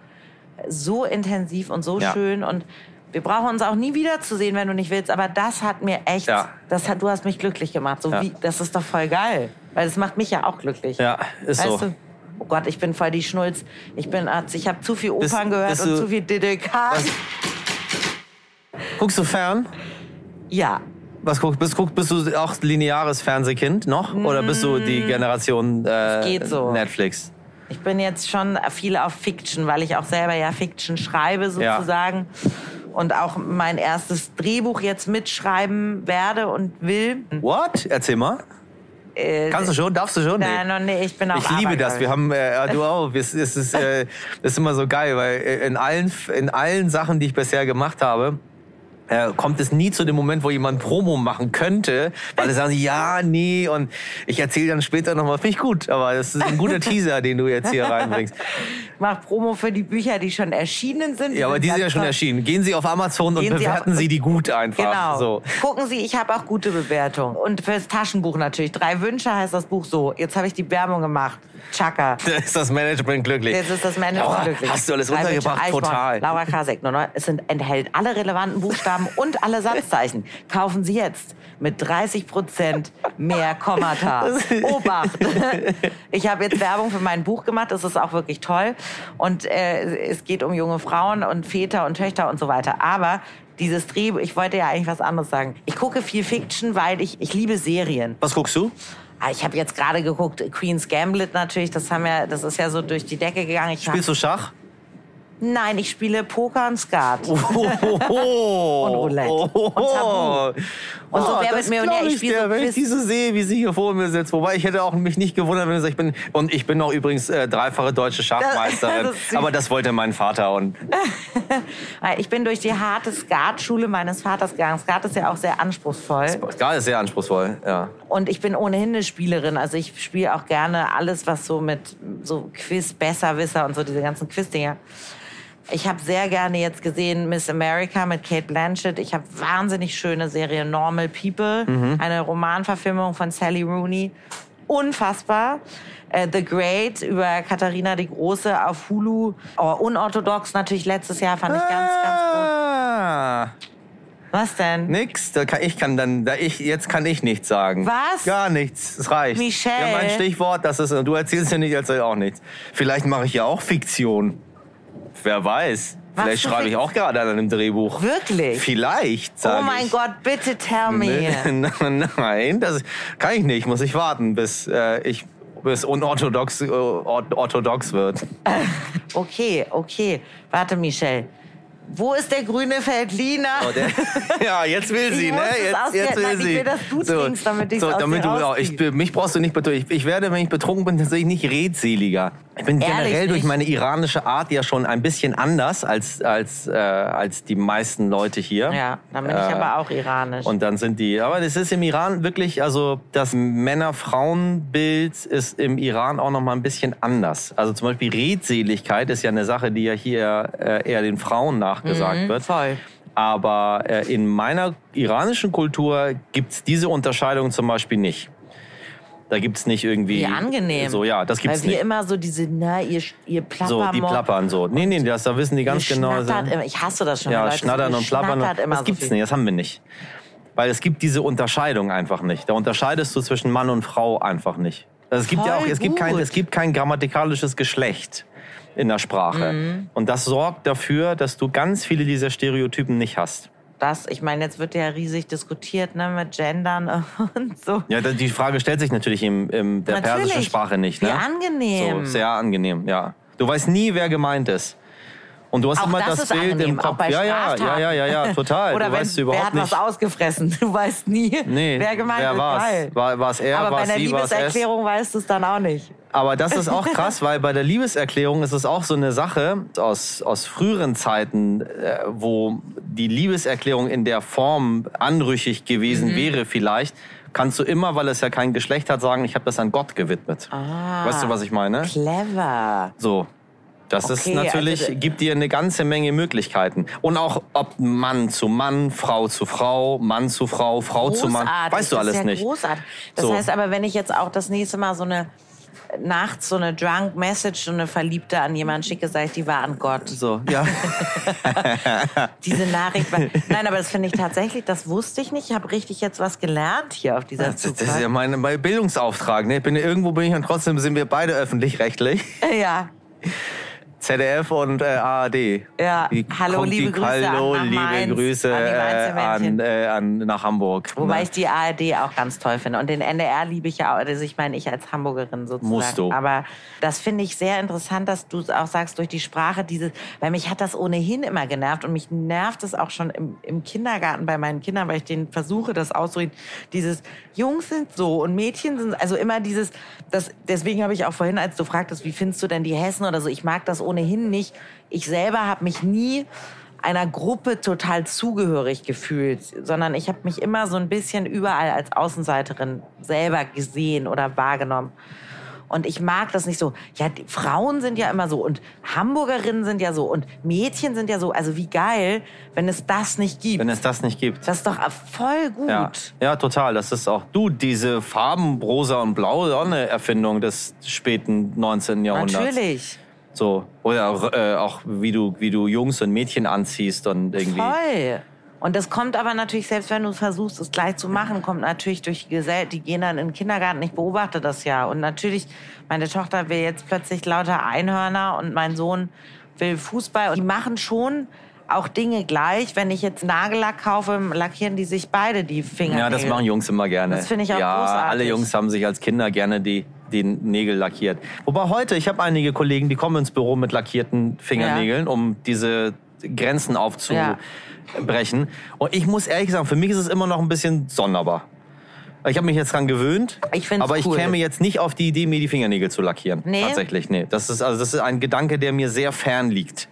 so intensiv und so Ja. schön und wir brauchen uns auch nie wiederzusehen, wenn du nicht willst. Aber das hat mir echt, Ja. das hat, du hast mich glücklich gemacht. So Ja. wie, das ist doch voll geil, weil das macht mich ja auch glücklich. Ja, ist weißt so. du? Oh Gott, ich bin voll die Schnulz. Ich bin Arzt. Ich habe zu viel Bist- Opern gehört bist und zu viel DDK. Was? Guckst du fern? Ja, Was guckst, bist, guck- bist du auch lineares Fernsehkind noch? Oder bist du die Generation äh, geht so. Netflix? Ich bin jetzt schon viel auf Fiction, weil ich auch selber ja Fiction schreibe sozusagen. Und auch mein erstes Drehbuch jetzt mitschreiben werde und will. What? Erzähl mal. Äh, Kannst du schon? Darfst du schon? Nein, nee, ich bin auch Ich liebe das. Wir haben, äh, ja, du auch. Es, es, ist, äh, ist immer so geil, weil in allen, in allen Sachen, die ich bisher gemacht habe, äh, kommt es nie zu dem Moment, wo jemand Promo machen könnte, weil sie sagen, ja, nee, und ich erzähle dann später nochmal, finde ich gut, aber das ist ein guter Teaser, den du jetzt hier reinbringst. Ich mache Promo für die Bücher, die schon erschienen sind. Ja, aber die sind ja schon erschienen. Gehen Sie auf Amazon und Gehen Sie bewerten auf- Sie die gut einfach. Genau. So. Gucken Sie, ich habe auch gute Bewertungen. Und fürs Taschenbuch natürlich. Drei Wünsche heißt das Buch so. Jetzt habe ich die Werbung gemacht. Chaka. Da ist das Management glücklich. Jetzt ist das Management Laura, glücklich. Hast du alles Drei Wünsche, runtergebracht? Eichhorn, Total. Laura Kasek. Es sind, enthält alle relevanten Buchstaben und alle Satzzeichen. Kaufen Sie jetzt mit 30 Prozent mehr Kommata. Obacht! Ich habe jetzt Werbung für mein Buch gemacht. Das ist auch wirklich toll. Und äh, es geht um junge Frauen und Väter und Töchter und so weiter. Aber dieses Drehbuch, ich wollte ja eigentlich was anderes sagen. Ich gucke viel Fiction, weil ich, ich liebe Serien. Was guckst du? Ah, Ich habe jetzt gerade geguckt, Queen's Gambit natürlich, das haben ja, das ist ja so durch die Decke gegangen. Ich Spielst du Schach? Nein, ich spiele Poker und Skat. Oh, Und Roulette. Und Tabu. Und so, wer wird Millionär? glaub Ich Ich spiel dir, so wenn ich Quiz- diese sehe, wie sie hier vor mir sitzt. Wobei ich hätte auch mich nicht gewundert, wenn du sagst, ich bin und ich bin auch übrigens äh, dreifache deutsche Schachmeisterin. Das aber das wollte mein Vater und Ich bin durch die harte Skatschule meines Vaters gegangen. Skat ist ja auch sehr anspruchsvoll. Skat ist sehr anspruchsvoll. Ja. Und ich bin ohnehin eine Spielerin. Also ich spiele auch gerne alles, was so mit so Quiz, Besserwisser und so diese ganzen Quiz-Dinger. Ich habe sehr gerne jetzt gesehen Miss America mit Kate Blanchett. Ich habe wahnsinnig schöne Serie Normal People, eine Romanverfilmung von Sally Rooney. Unfassbar. Äh, The Great über Katharina die Große auf Hulu. Oh, unorthodox natürlich letztes Jahr fand ich ganz, ganz gut. Ah, Was denn? nix. Da kann, ich kann dann, da ich, jetzt kann ich nichts sagen. Was? Gar nichts. Es reicht. Michelle. Ja, mein Stichwort, das ist, du erzählst ja nicht, erzähl auch nichts. Vielleicht mache ich ja auch Fiktion. Wer weiß. Machst Vielleicht schreibe ich auch gerade an einem Drehbuch. Wirklich? Vielleicht, sag Oh mein ich. Gott, bitte tell me. Nein, das kann ich nicht. Muss ich warten, bis äh, ich bis unorthodox äh, or- orthodox wird. Okay, okay. Warte, Michelle. Wo ist der grüne Feldliner? Oh, der, ja, jetzt will sie, Ich ne? Jetzt, jetzt will Nein, ich sie. will, dass du trinkst, damit so, damit du, rauskrieg. ich, mich brauchst du nicht betrunken. Ich, ich werde, wenn ich betrunken bin, tatsächlich nicht redseliger. Ich bin Ehrlich generell durch nicht? meine iranische Art ja schon ein bisschen anders als, als, äh, als die meisten Leute hier. Ja, dann bin ich Äh, aber auch iranisch. Und dann sind die, aber das ist im Iran wirklich, also das Männer-Frauen-Bild ist im Iran auch noch mal ein bisschen anders. Also zum Beispiel Redseligkeit ist ja eine Sache, die ja hier äh, eher den Frauen nachgesagt wird. Mhm, voll. Aber äh, in meiner iranischen Kultur gibt's diese Unterscheidung zum Beispiel nicht. Da gibt's nicht irgendwie. Wie angenehm. So, ja, das gibt's Weil wir nicht. immer so diese, na, ihr, ihr plappern So, die plappern so. Nee, nee, das, da wissen die ganz genau. immer. Ich hasse das schon. Ja, Leute so, schnattern ihr und plappern. Und, das so gibt's viel. nicht, das haben wir nicht. Weil es gibt diese Unterscheidung einfach nicht. Da unterscheidest du zwischen Mann und Frau einfach nicht. Also es gibt ja auch, Voll es gibt kein, es gibt kein grammatikalisches Geschlecht in der Sprache. Mhm. Und das sorgt dafür, dass du ganz viele dieser Stereotypen nicht hast. Das, ich meine, jetzt wird ja riesig diskutiert, ne, mit Gendern und so. Ja, die Frage stellt sich natürlich in, in der Natürlich. persischen Sprache nicht. Wie Ne? angenehm. So, sehr angenehm, ja. Du weißt nie, wer gemeint ist. Und du hast Auch immer das das, Bild angenehm, im Kopf. ja, ja, ja, ja, ja, ja, total. Oder du wenn, weißt wer überhaupt hat nicht. was ausgefressen? Du weißt nie, Nee, wer gemeint wer ist. Geil. War, war's er, Aber bei sie, es? Liebeserklärung weißt du es dann auch nicht. Aber das ist auch krass, weil bei der Liebeserklärung ist es auch so eine Sache aus, aus früheren Zeiten, äh, wo die Liebeserklärung in der Form anrüchig gewesen Mhm. wäre vielleicht, kannst du immer, weil es ja kein Geschlecht hat, sagen, ich habe das an Gott gewidmet. Ah. Weißt du, was ich meine? Clever. So. Das ist Okay, natürlich, also- gibt dir eine ganze Menge Möglichkeiten. Und auch ob Mann zu Mann, Frau zu Frau, Mann zu Frau, Frau zu Mann. Großartig, Weißt du alles ja nicht. Großartig. Das So. heißt aber, wenn ich jetzt auch das nächste Mal so eine nachts so eine Drunk Message, so eine Verliebte an jemanden schicke, sage ich, die war an Gott. So, ja. Diese Nachricht war. Nein, aber das finde ich tatsächlich, das wusste ich nicht. Ich habe richtig jetzt was gelernt hier auf dieser Das, das ist ja mein, mein Bildungsauftrag. Ne? Ich bin, irgendwo bin ich und trotzdem sind wir beide öffentlich-rechtlich. Ja, ZDF und äh, ARD. Ja. Wie Hallo, liebe die, Grüße an Hallo, nach liebe Mainz, Grüße an die äh, an, äh, an, nach Hamburg. wobei Ne? ich die ARD auch ganz toll finde. Und den NDR liebe ich ja auch. Also ich meine, ich als Hamburgerin sozusagen. Musst du. Aber das finde ich sehr interessant, dass du es auch sagst, durch die Sprache, diese, weil mich hat das ohnehin immer genervt und mich nervt es auch schon im, im Kindergarten bei meinen Kindern, weil ich denen versuche, das auszureden. Dieses Jungs sind so und Mädchen sind, also immer dieses, das, deswegen habe ich auch vorhin, als du fragtest, wie findest du denn die Hessen oder so, ich mag das ohnehin nicht. Ich selber habe mich nie einer Gruppe total zugehörig gefühlt, sondern ich habe mich immer so ein bisschen überall als Außenseiterin selber gesehen oder wahrgenommen. Und ich mag das nicht so. Ja, Frauen sind ja immer so und Hamburgerinnen sind ja so und Mädchen sind ja so. Also wie geil, wenn es das nicht gibt. Wenn es das nicht gibt. das ist doch voll gut. Ja, ja, total. Das ist auch du, diese Farben rosa und blau, ist auch eine Erfindung des späten 19. Jahrhunderts. Natürlich. So. Oder auch, äh, auch wie du, wie du Jungs und Mädchen anziehst und irgendwie. Voll. Und das kommt aber natürlich, selbst wenn du versuchst, es gleich zu machen, kommt natürlich durch die Gesellschaft, die gehen dann in den Kindergarten, ich beobachte das ja. Und natürlich, meine Tochter will jetzt plötzlich lauter Einhörner und mein Sohn will Fußball. Und die machen schon auch Dinge gleich. Wenn ich jetzt Nagellack kaufe, lackieren die sich beide die Finger. Ja, das machen Jungs immer gerne. Das finde ich auch ja, großartig. alle Jungs haben sich als Kinder gerne die, die Nägel lackiert. Wobei heute, ich habe einige Kollegen, die kommen ins Büro mit lackierten Fingernägeln, um diese Grenzen aufzubrechen. Und ich muss ehrlich sagen, für mich ist es immer noch ein bisschen sonderbar. Ich habe mich jetzt dran gewöhnt, Ich aber ich cool. käme jetzt nicht auf die Idee, mir die Fingernägel zu lackieren. Nee? Tatsächlich, nee. Das ist, also, das ist ein Gedanke, der mir sehr fern liegt.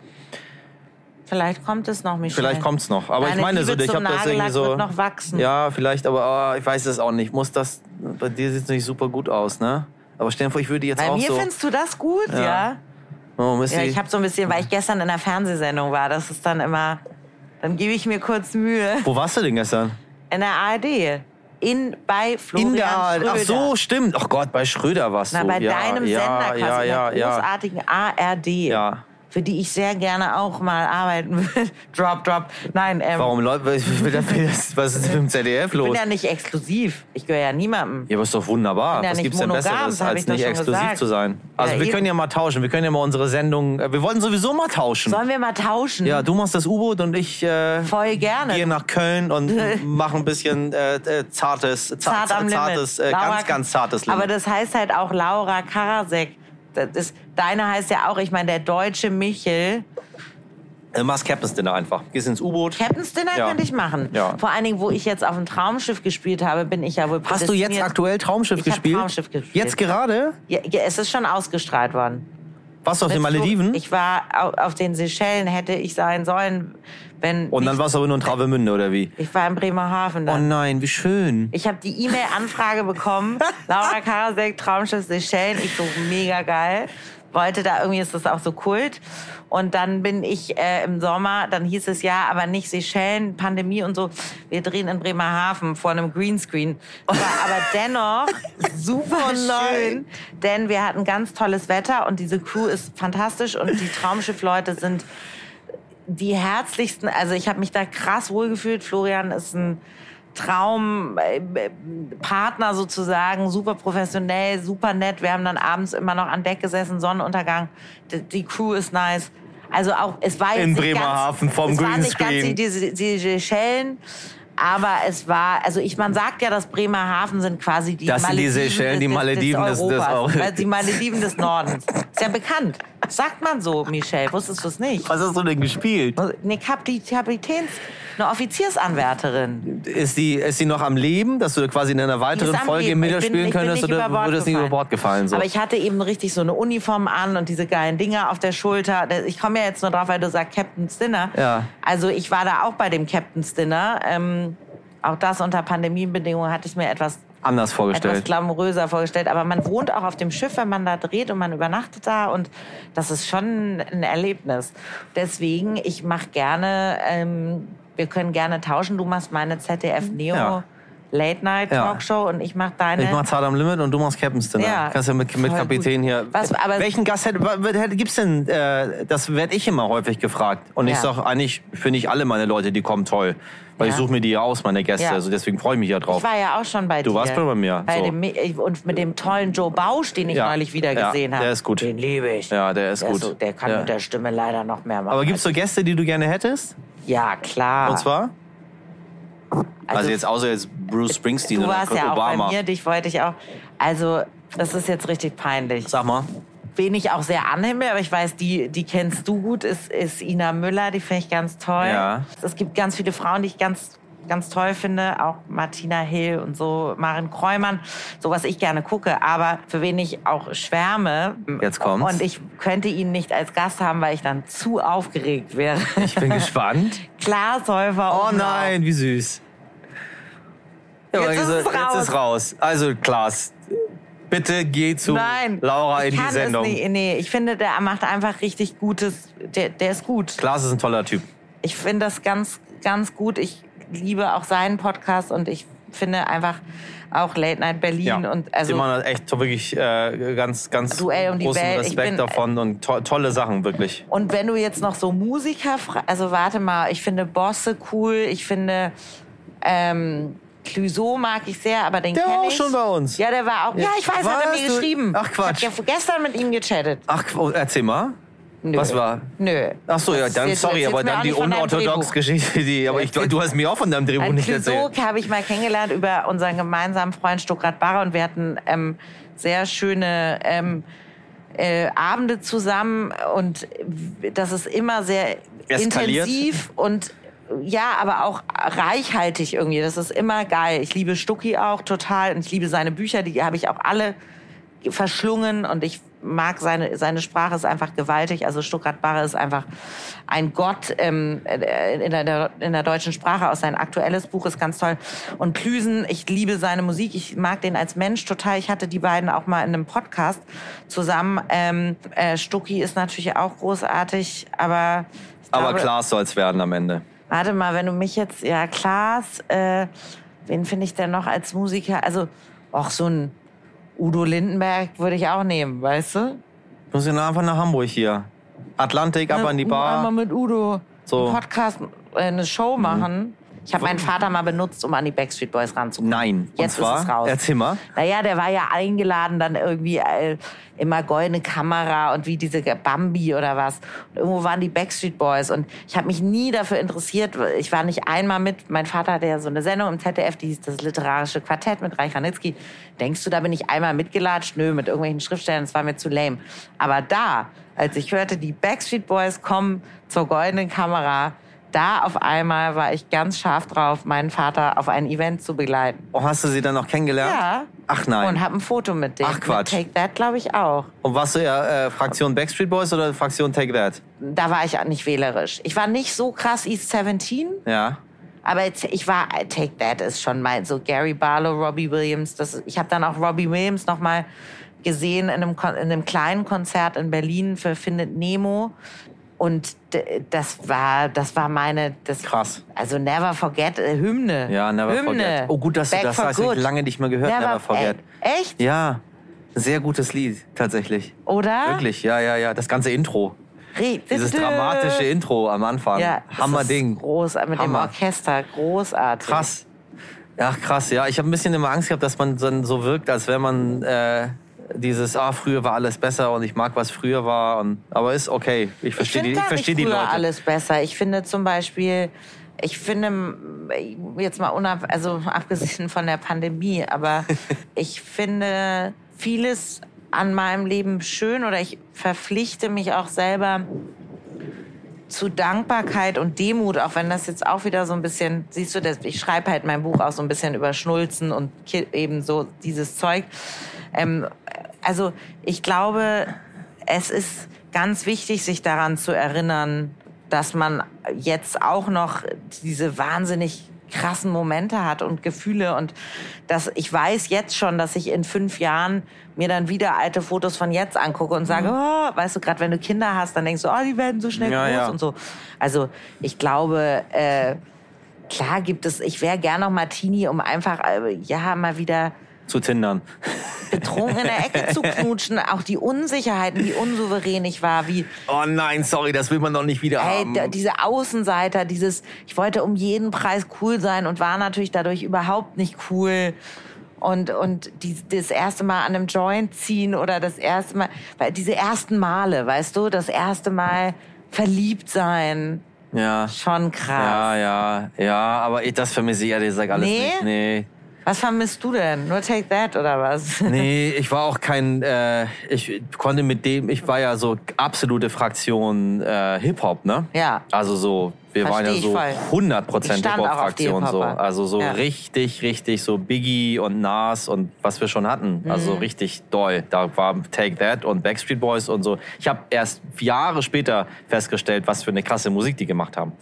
Vielleicht kommt es noch, Michelle. Vielleicht kommt's noch. Aber Deine ich meine so, Liebe ich zum habe das irgendwie so. wird noch wachsen. Ja, vielleicht, aber oh, ich weiß es auch nicht. Muss das. Bei dir sieht es nicht super gut aus, ne? Aber stell dir vor, ich würde jetzt Bei auch mir so. findest du das gut, Ja. ja? oh, Ja, ich habe so ein bisschen, weil ich gestern in einer Fernsehsendung war, das ist dann immer, dann gebe ich mir kurz Mühe. Wo warst du denn gestern? In der ARD. In, bei Florian In der ARD. Ach so, stimmt. Ach Gott, bei Schröder warst Na, du. bei ja, deinem ja, Sender ja, ja, der ja. großartigen ARD. Ja. Für die ich sehr gerne auch mal arbeiten würde. drop, drop. Nein, ähm, Warum läuft was ist mit dem ZDF ich los? bin ja nicht exklusiv. Ich gehöre ja niemandem. Ja, aber ist doch wunderbar. ja Was gibt's denn Besseres, als ich nicht exklusiv gesagt. zu sein? Also Ja, wir eben. können ja mal tauschen. Wir können ja mal unsere Sendung. äh, Wir wollten sowieso mal tauschen. Sollen wir mal tauschen? Ja, du machst das U-Boot und ich äh, Voll gerne. gehe nach Köln und mache ein bisschen äh, äh, zartes, zart, Zart zartes, äh, Laura- ganz, ganz zartes Limit. Aber das heißt halt auch Laura Karasek. Das ist, deine heißt ja auch, ich meine, der deutsche Michel. Du machst Captain's Dinner einfach. Gehst ins U-Boot. Captain's Dinner Ja. könnte ich machen. Ja. Vor allen Dingen, wo ich jetzt auf dem Traumschiff gespielt habe, bin ich ja wohl Hast du jetzt aktuell Traumschiff Ich gespielt? Traumschiff gespielt. Jetzt gerade? Ja, ja, es ist schon ausgestrahlt worden. Warst du auf den Malediven? Ich war au- auf den Seychellen, hätte ich sein sollen, wenn. und dann warst du aber nur in Travemünde, oder wie? Ich war in Bremerhaven Oh dann. nein, wie schön. Ich habe die E-Mail-Anfrage bekommen. Laura Karasek, Traumschiff Seychellen. Ich so, mega geil. Wollte da irgendwie, ist das auch so Kult. Und dann bin ich äh, im Sommer, dann hieß es ja, aber nicht Seychellen, Pandemie und so. Wir drehen in Bremerhaven vor einem Greenscreen. War aber dennoch super schön, denn wir hatten ganz tolles Wetter und diese Crew ist fantastisch und die Traumschiffleute sind die herzlichsten, also ich habe mich da krass wohlgefühlt. Florian ist ein Traumpartner sozusagen, super professionell, super nett. Wir haben dann abends immer noch an Deck gesessen, Sonnenuntergang. Die, die Crew ist nice. Also auch, es war jetzt In Bremerhaven ganz, vom es war nicht ganz Greenscreen. die, Seychellen, aber es war, also ich, man sagt ja, dass Bremerhaven sind quasi die Das sind die Malediven Seychellen, die des- Malediven des- des, des Europas, Eu- weil die Malediven des Nordens. Ist ja bekannt. Sagt man so, Michelle. Wusstest du es nicht? Was hast du denn gespielt? Eine Kap die Kapitäns, eine Offiziersanwärterin. Ist die, ist die noch am Leben, dass du quasi in einer weiteren Folge Leben. Ich bin könntest oder würde es nicht über. Bord gefallen? So? Aber ich hatte eben richtig so eine Uniform an und diese geilen Dinger auf der Schulter. Ich komme ja jetzt nur drauf, weil du sagst Captain's Dinner. Ja. Also ich war da auch bei dem Captain's Dinner. Ähm, auch das unter Pandemiebedingungen hatte ich mir etwas anders vorgestellt. etwas glamouröser vorgestellt. Aber man wohnt auch auf dem Schiff, wenn man da dreht und man übernachtet da und das ist schon ein Erlebnis. Deswegen, ich mache gerne, ähm, wir können gerne tauschen. Du machst meine ZDF Neo Ja. Late Night Ja. Talkshow und ich mache deine. Ich mach Zart am Limit und du machst Captain's Dinner. Ja, Kannst ja mit, mit Kapitän gut. hier. Was, aber- Welchen Gast hätte, hätte- gibt's denn? Äh, das werde ich immer häufig gefragt. Und ich Ja. sag eigentlich, finde ich alle meine Leute, die kommen toll. Weil ich Ja. suche mir die ja aus, meine Gäste. Also deswegen freue ich mich ja drauf. Ich war ja auch schon bei Du dir. warst bei mir, Bei so. dem, und mit dem tollen Joe Bausch, den ich neulich wieder gesehen habe. der ist gut. Den liebe ich. Ja, der ist der gut. so, der kann mit der Stimme leider noch mehr machen. Aber gibt's so Gäste, die du gerne hättest? ja, klar. Und zwar? Also, jetzt außer jetzt Bruce Springsteen du oder warst Kurt ja auch Obama. bei mir, dich wollte ich auch. Also, das ist jetzt richtig peinlich. Sag mal. Wen ich auch sehr anhimmel, aber ich weiß, die, die kennst du gut, ist, ist Ina Müller, die finde ich ganz toll. Ja. Es gibt ganz viele Frauen, die ich ganz ganz toll finde, auch Martina Hill und so, Maren Kräumann, so was ich gerne gucke, aber für wen ich auch schwärme. Jetzt kommt's. Und ich könnte ihn nicht als Gast haben, weil ich dann zu aufgeregt wäre. Ich bin gespannt. Klaas Häufer. Oh nein, wie süß. Ja, Jetzt ist es raus. Jetzt ist raus. Also Klaas, bitte geh zu Nein, Laura in die Sendung. Nicht, nee, ich finde, der macht einfach richtig Gutes. Der, der ist gut. Klaas ist ein toller Typ. Ich finde das ganz, ganz gut. Ich liebe auch seinen Podcast und ich finde einfach auch Late Night Berlin und also machen das echt wirklich äh, ganz, ganz Duell um großen Welt. Ich Respekt bin- davon und to tolle Sachen, wirklich. Und wenn du jetzt noch so Musiker, also warte mal, ich finde Bosse cool, ich finde ähm, Clouseau mag ich sehr, aber den Der war kenne auch ich. schon bei uns. Ja, der war auch. Ja, ich weiß, hat er mir Du- geschrieben. Ach, Quatsch. Ich habe gestern mit ihm gechattet. Ach, erzähl mal. Nö. Was war? Nö. Ach so, ja, dann erzählst- sorry, aber dann die unorthodox. Geschichte, die, aber ich, du hast mir auch von deinem Drehbuch Ein nicht erzählt. Clouseau habe ich mal kennengelernt über unseren gemeinsamen Freund Stuttgart Barre und wir hatten ähm, sehr schöne ähm, äh, Abende zusammen und das ist immer sehr Eskaliert. intensiv und ja, aber auch reichhaltig irgendwie. Das ist immer geil. Ich liebe Stucki auch total und ich liebe seine Bücher, die habe ich auch alle verschlungen und ich mag seine, seine Sprache ist einfach gewaltig. Also Stuttgart Barre ist einfach ein Gott ähm, äh, in, der, in der deutschen Sprache. Aus sein aktuelles Buch ist ganz toll. Und Plüsen, ich liebe seine Musik. Ich mag den als Mensch total. Ich hatte die beiden auch mal in einem Podcast zusammen. Ähm, äh, Stucki ist natürlich auch großartig, aber Aber glaube, Klaas soll es werden am Ende. Warte mal, wenn du mich jetzt, ja, Klaas, äh, wen finde ich denn noch als Musiker? Also, auch so ein Udo Lindenberg würde ich auch nehmen, weißt du? Muss ich einfach nach Hamburg hier. Atlantik, ab an die Einmal Bar. mit Udo So. einen Podcast, äh, eine Show machen. Ich habe meinen Vater mal benutzt, um an die Backstreet Boys ranzukommen. Nein. Jetzt zwar, ist es raus. erzähl mal. Naja, der war ja eingeladen, dann irgendwie äh, immer goldene Kamera und wie diese Bambi oder was. Und irgendwo waren die Backstreet Boys und ich habe mich nie dafür interessiert. Ich war nicht einmal mit. Mein Vater hatte ja so eine Sendung im ZDF, die hieß das literarische Quartett mit Reich Ranitzky. Denkst du, da bin ich einmal mitgelatscht? Nö, mit irgendwelchen Schriftstellern, das war mir zu lame. Aber da, als ich hörte, die Backstreet Boys kommen zur goldenen Kamera, da auf einmal war ich ganz scharf drauf, meinen Vater auf ein Event zu begleiten. Oh, hast du sie dann noch kennengelernt? Ja. Ach nein. Und habe ein Foto mit dem. Ach, Quatsch. Take That, glaube ich, auch. Und warst du ja äh, Fraktion Backstreet Boys oder Fraktion Take That? Da war ich auch nicht wählerisch. Ich war nicht so krass East 17, Ja. aber jetzt, ich war, Take That ist schon mal so Gary Barlow, Robbie Williams. Das, ich habe dann auch Robbie Williams noch mal gesehen in einem, in einem kleinen Konzert in Berlin für Findet Nemo. Und das war, das war meine, das, Krass. also Never Forget, äh, Hymne. Ja, Never Hymne. Forget. Oh, gut, dass du Back das for sagst. Ich Good. hab lange nicht mehr gehört, Never Forget. Ey, echt? Ja. Sehr gutes Lied, tatsächlich. Oder? Wirklich, ja, ja, ja. Das ganze Intro. Dieses dramatische Intro am Anfang. Ja, das Hammerding. Groß, mit dem Hammer. Orchester, großartig. Krass. Ja, krass. Ja, ich habe ein bisschen immer Angst gehabt, dass man dann so wirkt, als wenn man äh, dieses, ah, früher war alles besser und ich mag, was früher war. Und, aber ist okay. Ich verstehe die, ich versteh die früher Leute. alles besser. Ich finde zum Beispiel, ich finde jetzt mal unab, also abgesehen von der Pandemie, aber ich finde vieles an meinem Leben schön oder ich verpflichte mich auch selber zu Dankbarkeit und Demut, auch wenn das jetzt auch wieder so ein bisschen, siehst du, das, ich schreibe halt mein Buch auch so ein bisschen über Schnulzen und eben so dieses Zeug. Ähm, also ich glaube, es ist ganz wichtig, sich daran zu erinnern, dass man jetzt auch noch diese wahnsinnig krassen Momente hat und Gefühle und dass ich weiß jetzt schon, dass ich in fünf Jahren mir dann wieder alte Fotos von jetzt angucke und sage, mhm. oh, weißt du, gerade wenn du Kinder hast, dann denkst du, oh, die werden so schnell ja, groß ja. und so. Also ich glaube, äh, klar gibt es, ich wäre gern noch Martini, um einfach, äh, ja, mal wieder zu tindern. Betrunken in der Ecke zu knutschen, auch die Unsicherheiten, wie unsouverän ich war, wie. Oh nein, sorry, das will man doch nicht wieder ey, haben. Diese Außenseiter, dieses, ich wollte um jeden Preis cool sein und war natürlich dadurch überhaupt nicht cool. Und, und die, das erste Mal an einem Joint ziehen oder das erste Mal, weil diese ersten Male, weißt du, das erste Mal verliebt sein. Ja. Schon krass. Ja, ja, ja, aber ich, das vermisse ich ehrlich gesagt alles nee? nicht. Nee. Was vermisst du denn? Nur Take That oder was? Nee, ich war auch kein, äh, ich konnte mit dem, ich war ja so absolute Fraktion äh, Hip-Hop, ne? Ja. Also so, wir Versteh waren ja so 100% Hip-Hop-Fraktion so. Also so ja. richtig, richtig so Biggie und Nas und was wir schon hatten. Also mhm. richtig doll. Da war Take That und Backstreet Boys und so. Ich habe erst Jahre später festgestellt, was für eine krasse Musik die gemacht haben.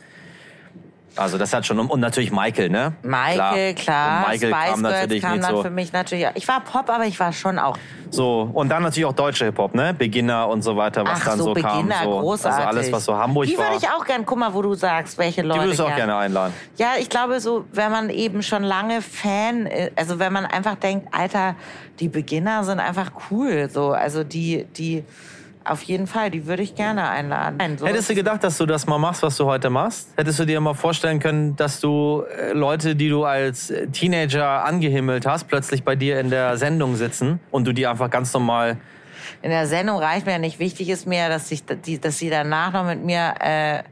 Also das hat schon und natürlich Michael, ne? Michael, klar. klar. Und Michael Spice kam natürlich kam nicht dann so. für mich natürlich. Ich war Pop, aber ich war schon auch. So und dann natürlich auch deutsche Hip Hop, ne? Beginner und so weiter, was Ach, dann so, so Beginner, kam. So. großartig. Also alles, was so Hamburg Die war. würde ich auch gern. Guck mal, wo du sagst, welche Leute. Die würdest du auch gern. gerne einladen. Ja, ich glaube so, wenn man eben schon lange Fan, also wenn man einfach denkt, Alter, die Beginner sind einfach cool, so, also die, die auf jeden Fall, die würde ich gerne einladen. Nein, so Hättest du gedacht, dass du das mal machst, was du heute machst? Hättest du dir mal vorstellen können, dass du äh, Leute, die du als Teenager angehimmelt hast, plötzlich bei dir in der Sendung sitzen und du die einfach ganz normal in der Sendung reicht mir ja nicht. Wichtig ist mir, dass, ich, dass sie danach noch mit mir äh,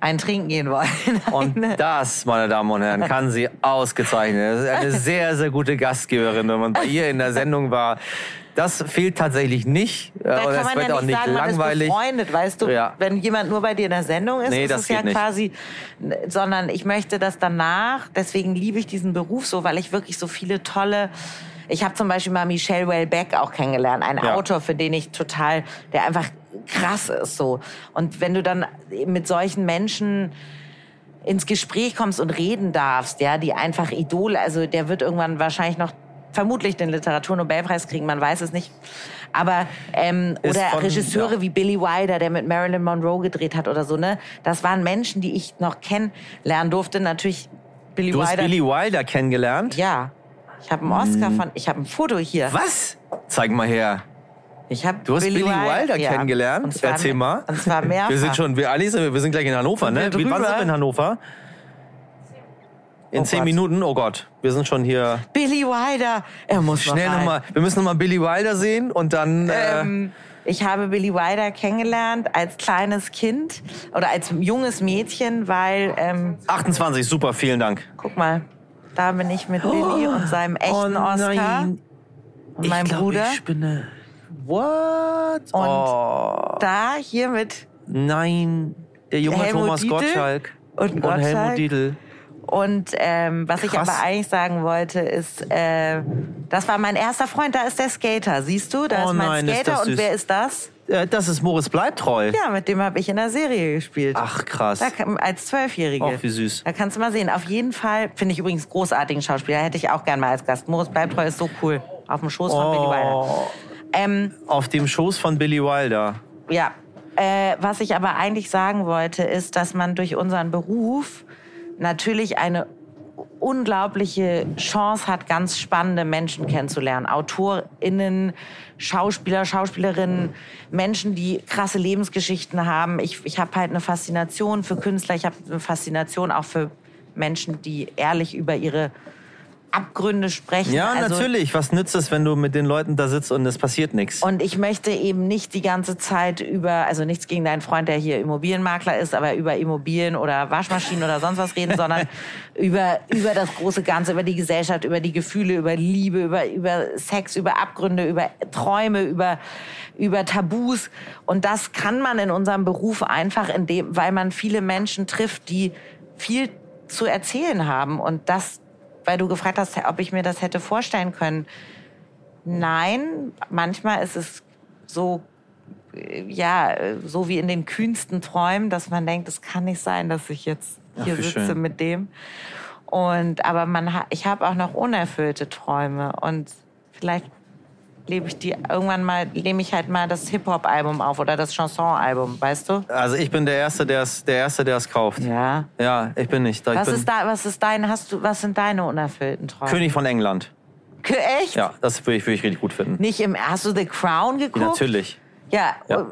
ein Trinken gehen wollen. Und das, meine Damen und Herren, kann sie ausgezeichnet. Das ist eine sehr, sehr gute Gastgeberin, wenn man bei ihr in der Sendung war. Das fehlt tatsächlich nicht. Da kann man ja nicht, sagen, langweilig. man ist befreundet, weißt du? Ja. Wenn jemand nur bei dir in der Sendung ist, nee, ist es ja nicht. quasi, sondern ich möchte das danach, deswegen liebe ich diesen Beruf so, weil ich wirklich so viele tolle ich habe zum Beispiel mal Michel Welbeck auch kennengelernt, ein ja. Autor, für den ich total, der einfach krass ist so. Und wenn du dann mit solchen Menschen ins Gespräch kommst und reden darfst, ja, die einfach Idole, also der wird irgendwann wahrscheinlich noch vermutlich den Literaturnobelpreis kriegen, man weiß es nicht. Aber ähm, oder von, Regisseure ja. wie Billy Wilder, der mit Marilyn Monroe gedreht hat oder so, ne? Das waren Menschen, die ich noch kennenlernen durfte. Natürlich Billy du Wilder. Du hast Billy Wilder kennengelernt? Ja. Ich habe einen Oscar hm. von, ich habe ein Foto hier. Was? Zeig mal her. Ich hab du hast Billy, Billy Wilder ja. kennengelernt. Erzähl mal. Und zwar mehrfach. Wir sind schon, wir, Alice, wir sind gleich in Hannover, ne? Wie, wann sind wir in Hannover? In oh zehn Gott. Minuten, oh Gott, wir sind schon hier. Billy Wilder, er muss schnell noch, noch mal. Wir müssen noch mal Billy Wilder sehen und dann. Äh, ähm, äh ich habe Billy Wilder kennengelernt als kleines Kind oder als junges Mädchen, weil. Ähm, 28, super, vielen Dank. Guck mal, da bin ich mit Billy oh, und seinem echten oh Oscar und meinem Bruder. Ich spinne. What? Und oh. da hier mit. Nein, der junge Helmut Thomas Dietl Gottschalk und, und Gottschalk. Helmut Dietl. Und ähm, was Krass. ich aber eigentlich sagen wollte, ist, äh, das war mein erster Freund, da ist der Skater, siehst du? Da oh ist mein nein, Skater ist und wer ist das? Äh, das ist Moritz Bleibtreu. Ja, mit dem habe ich in der Serie gespielt. Ach krass. Da, als Zwölfjährige. Ach, wie süß. Da kannst du mal sehen. Auf jeden Fall finde ich übrigens großartigen Schauspieler. Hätte ich auch gern mal als Gast. Moritz Bleibtreu ist so cool. Auf dem Schoß von oh. Billy Wilder. Ähm, Auf dem Schoß von Billy Wilder. Ja. Äh, was ich aber eigentlich sagen wollte, ist, dass man durch unseren Beruf natürlich eine unglaubliche Chance hat, ganz spannende Menschen kennenzulernen. AutorInnen, Schauspieler, Schauspielerinnen, Menschen, die krasse Lebensgeschichten haben. Ich, ich habe halt eine Faszination für Künstler, ich habe eine Faszination auch für Menschen, die ehrlich über ihre Abgründe sprechen. Ja, also, natürlich. Was nützt es, wenn du mit den Leuten da sitzt und es passiert nichts? Und ich möchte eben nicht die ganze Zeit über, also nichts gegen deinen Freund, der hier Immobilienmakler ist, aber über Immobilien oder Waschmaschinen oder sonst was reden, sondern über, über das große Ganze, über die Gesellschaft, über die Gefühle, über Liebe, über, über Sex, über Abgründe, über Träume, über, über Tabus. Und das kann man in unserem Beruf einfach, in dem, weil man viele Menschen trifft, die viel zu erzählen haben. Und das weil du gefragt hast, ob ich mir das hätte vorstellen können. Nein, manchmal ist es so, ja, so wie in den kühnsten Träumen, dass man denkt, es kann nicht sein, dass ich jetzt hier Ach, sitze schön. mit dem. Und aber man, ich habe auch noch unerfüllte Träume und vielleicht lebe ich die irgendwann mal, nehme ich halt mal das Hip-Hop-Album auf oder das Chanson-Album, weißt du? Also ich bin der Erste, der es der Erste, der es kauft. Ja. Ja, ich bin nicht. Ich Was bin ist da, was ist dein, hast du, was sind deine unerfüllten Träume? König von England. Echt? Ja, das würde ich, würde ich richtig gut finden. Nicht im, hast du The Crown geguckt? Natürlich. Ja, Ja.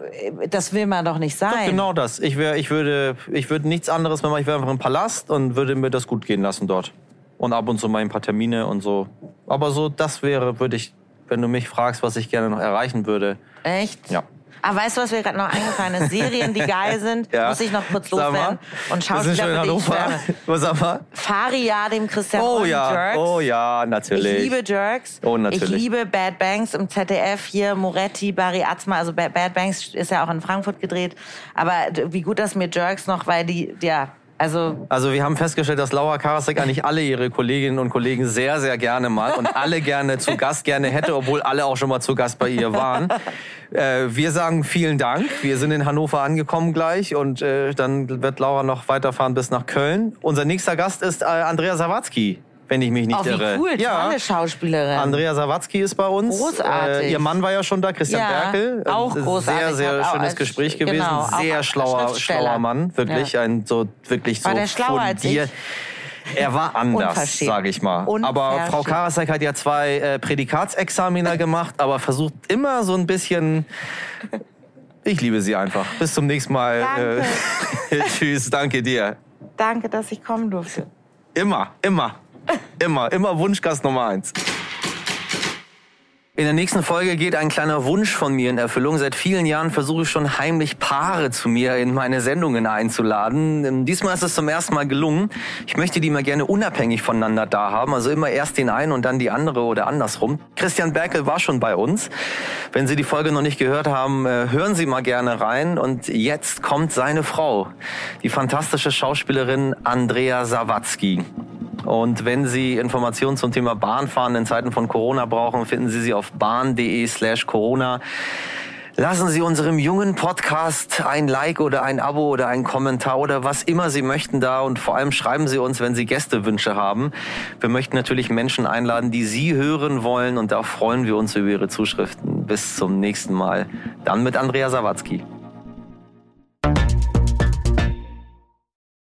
das will man doch nicht sein. Genau das. Ich, wär, ich, würde, ich würde nichts anderes machen. Ich wäre einfach im Palast und würde mir das gut gehen lassen dort. Und ab und zu mal ein paar Termine und so. Aber so, das wäre, würde ich, wenn du mich fragst, was ich gerne noch erreichen würde. Echt? Ja. Ah, weißt du, was mir gerade noch eingefallen ist? Serien, die geil sind, Ja. muss ich noch kurz loswerden. Und Schauspieler, die ich schwärme. Was sag mal? Faria, dem Christian Oh ja, Jerks. oh ja, natürlich. Ich liebe Jerks. Oh, natürlich. Ich liebe Bad Banks im ZDF. Hier Moretti, Barry Atzma. Also Ba- Bad Banks ist ja auch in Frankfurt gedreht. Aber wie gut, dass mir Jerks noch, weil die, ja, also Also wir haben festgestellt, dass Laura Karasek eigentlich alle ihre Kolleginnen und Kollegen sehr, sehr gerne mag und alle gerne zu Gast gerne hätte, obwohl alle auch schon mal zu Gast bei ihr waren. Äh, wir sagen vielen Dank. Wir sind in Hannover angekommen gleich und äh, dann wird Laura noch weiterfahren bis nach Köln. Unser nächster Gast ist äh, Andrea Sawatzki, wenn ich mich nicht oh, wie irre. cool, ja. tolle Schauspielerin. Andrea Sawatzki ist bei uns. Großartig. Äh, ihr Mann war ja schon da, Christian Ja, Berkel. Äh, auch großartig. Sehr, sehr schönes als- Gespräch gewesen. genau, sehr schlauer, schlauer Mann. Wirklich Ja. ein so wirklich War so der schlauer als ich? Er war anders, sage ich mal. Aber. Frau Karasek hat ja zwei äh, Prädikatsexamina gemacht, aber versucht immer so ein bisschen. Ich liebe sie einfach. Bis zum nächsten Mal. Äh, tschüss, danke dir. Danke, dass ich kommen durfte. Immer, immer, immer, immer Wunschgast Nummer eins. In der nächsten Folge geht ein kleiner Wunsch von mir in Erfüllung. Seit vielen Jahren versuche ich schon heimlich Paare zu mir in meine Sendungen einzuladen. Ähm, Diesmal ist es zum ersten Mal gelungen. Ich möchte die mal gerne unabhängig voneinander da haben. Also immer erst den einen und dann die andere oder andersrum. Christian Berkel war schon bei uns. Wenn Sie die Folge noch nicht gehört haben, äh, hören Sie mal gerne rein. Und jetzt kommt seine Frau, die fantastische Schauspielerin Andrea Sawatzki. Und wenn Sie Informationen zum Thema Bahnfahren in Zeiten von Corona brauchen, finden Sie sie auf bahn.de slash Corona. Lassen Sie unserem jungen Podcast ein Like oder ein Abo oder einen Kommentar oder was immer Sie möchten da und vor allem schreiben Sie uns, wenn Sie Gästewünsche haben. Wir möchten natürlich Menschen einladen, die Sie hören wollen und da freuen wir uns über Ihre Zuschriften. Bis zum nächsten Mal. Dann mit Andrea Sawatzki.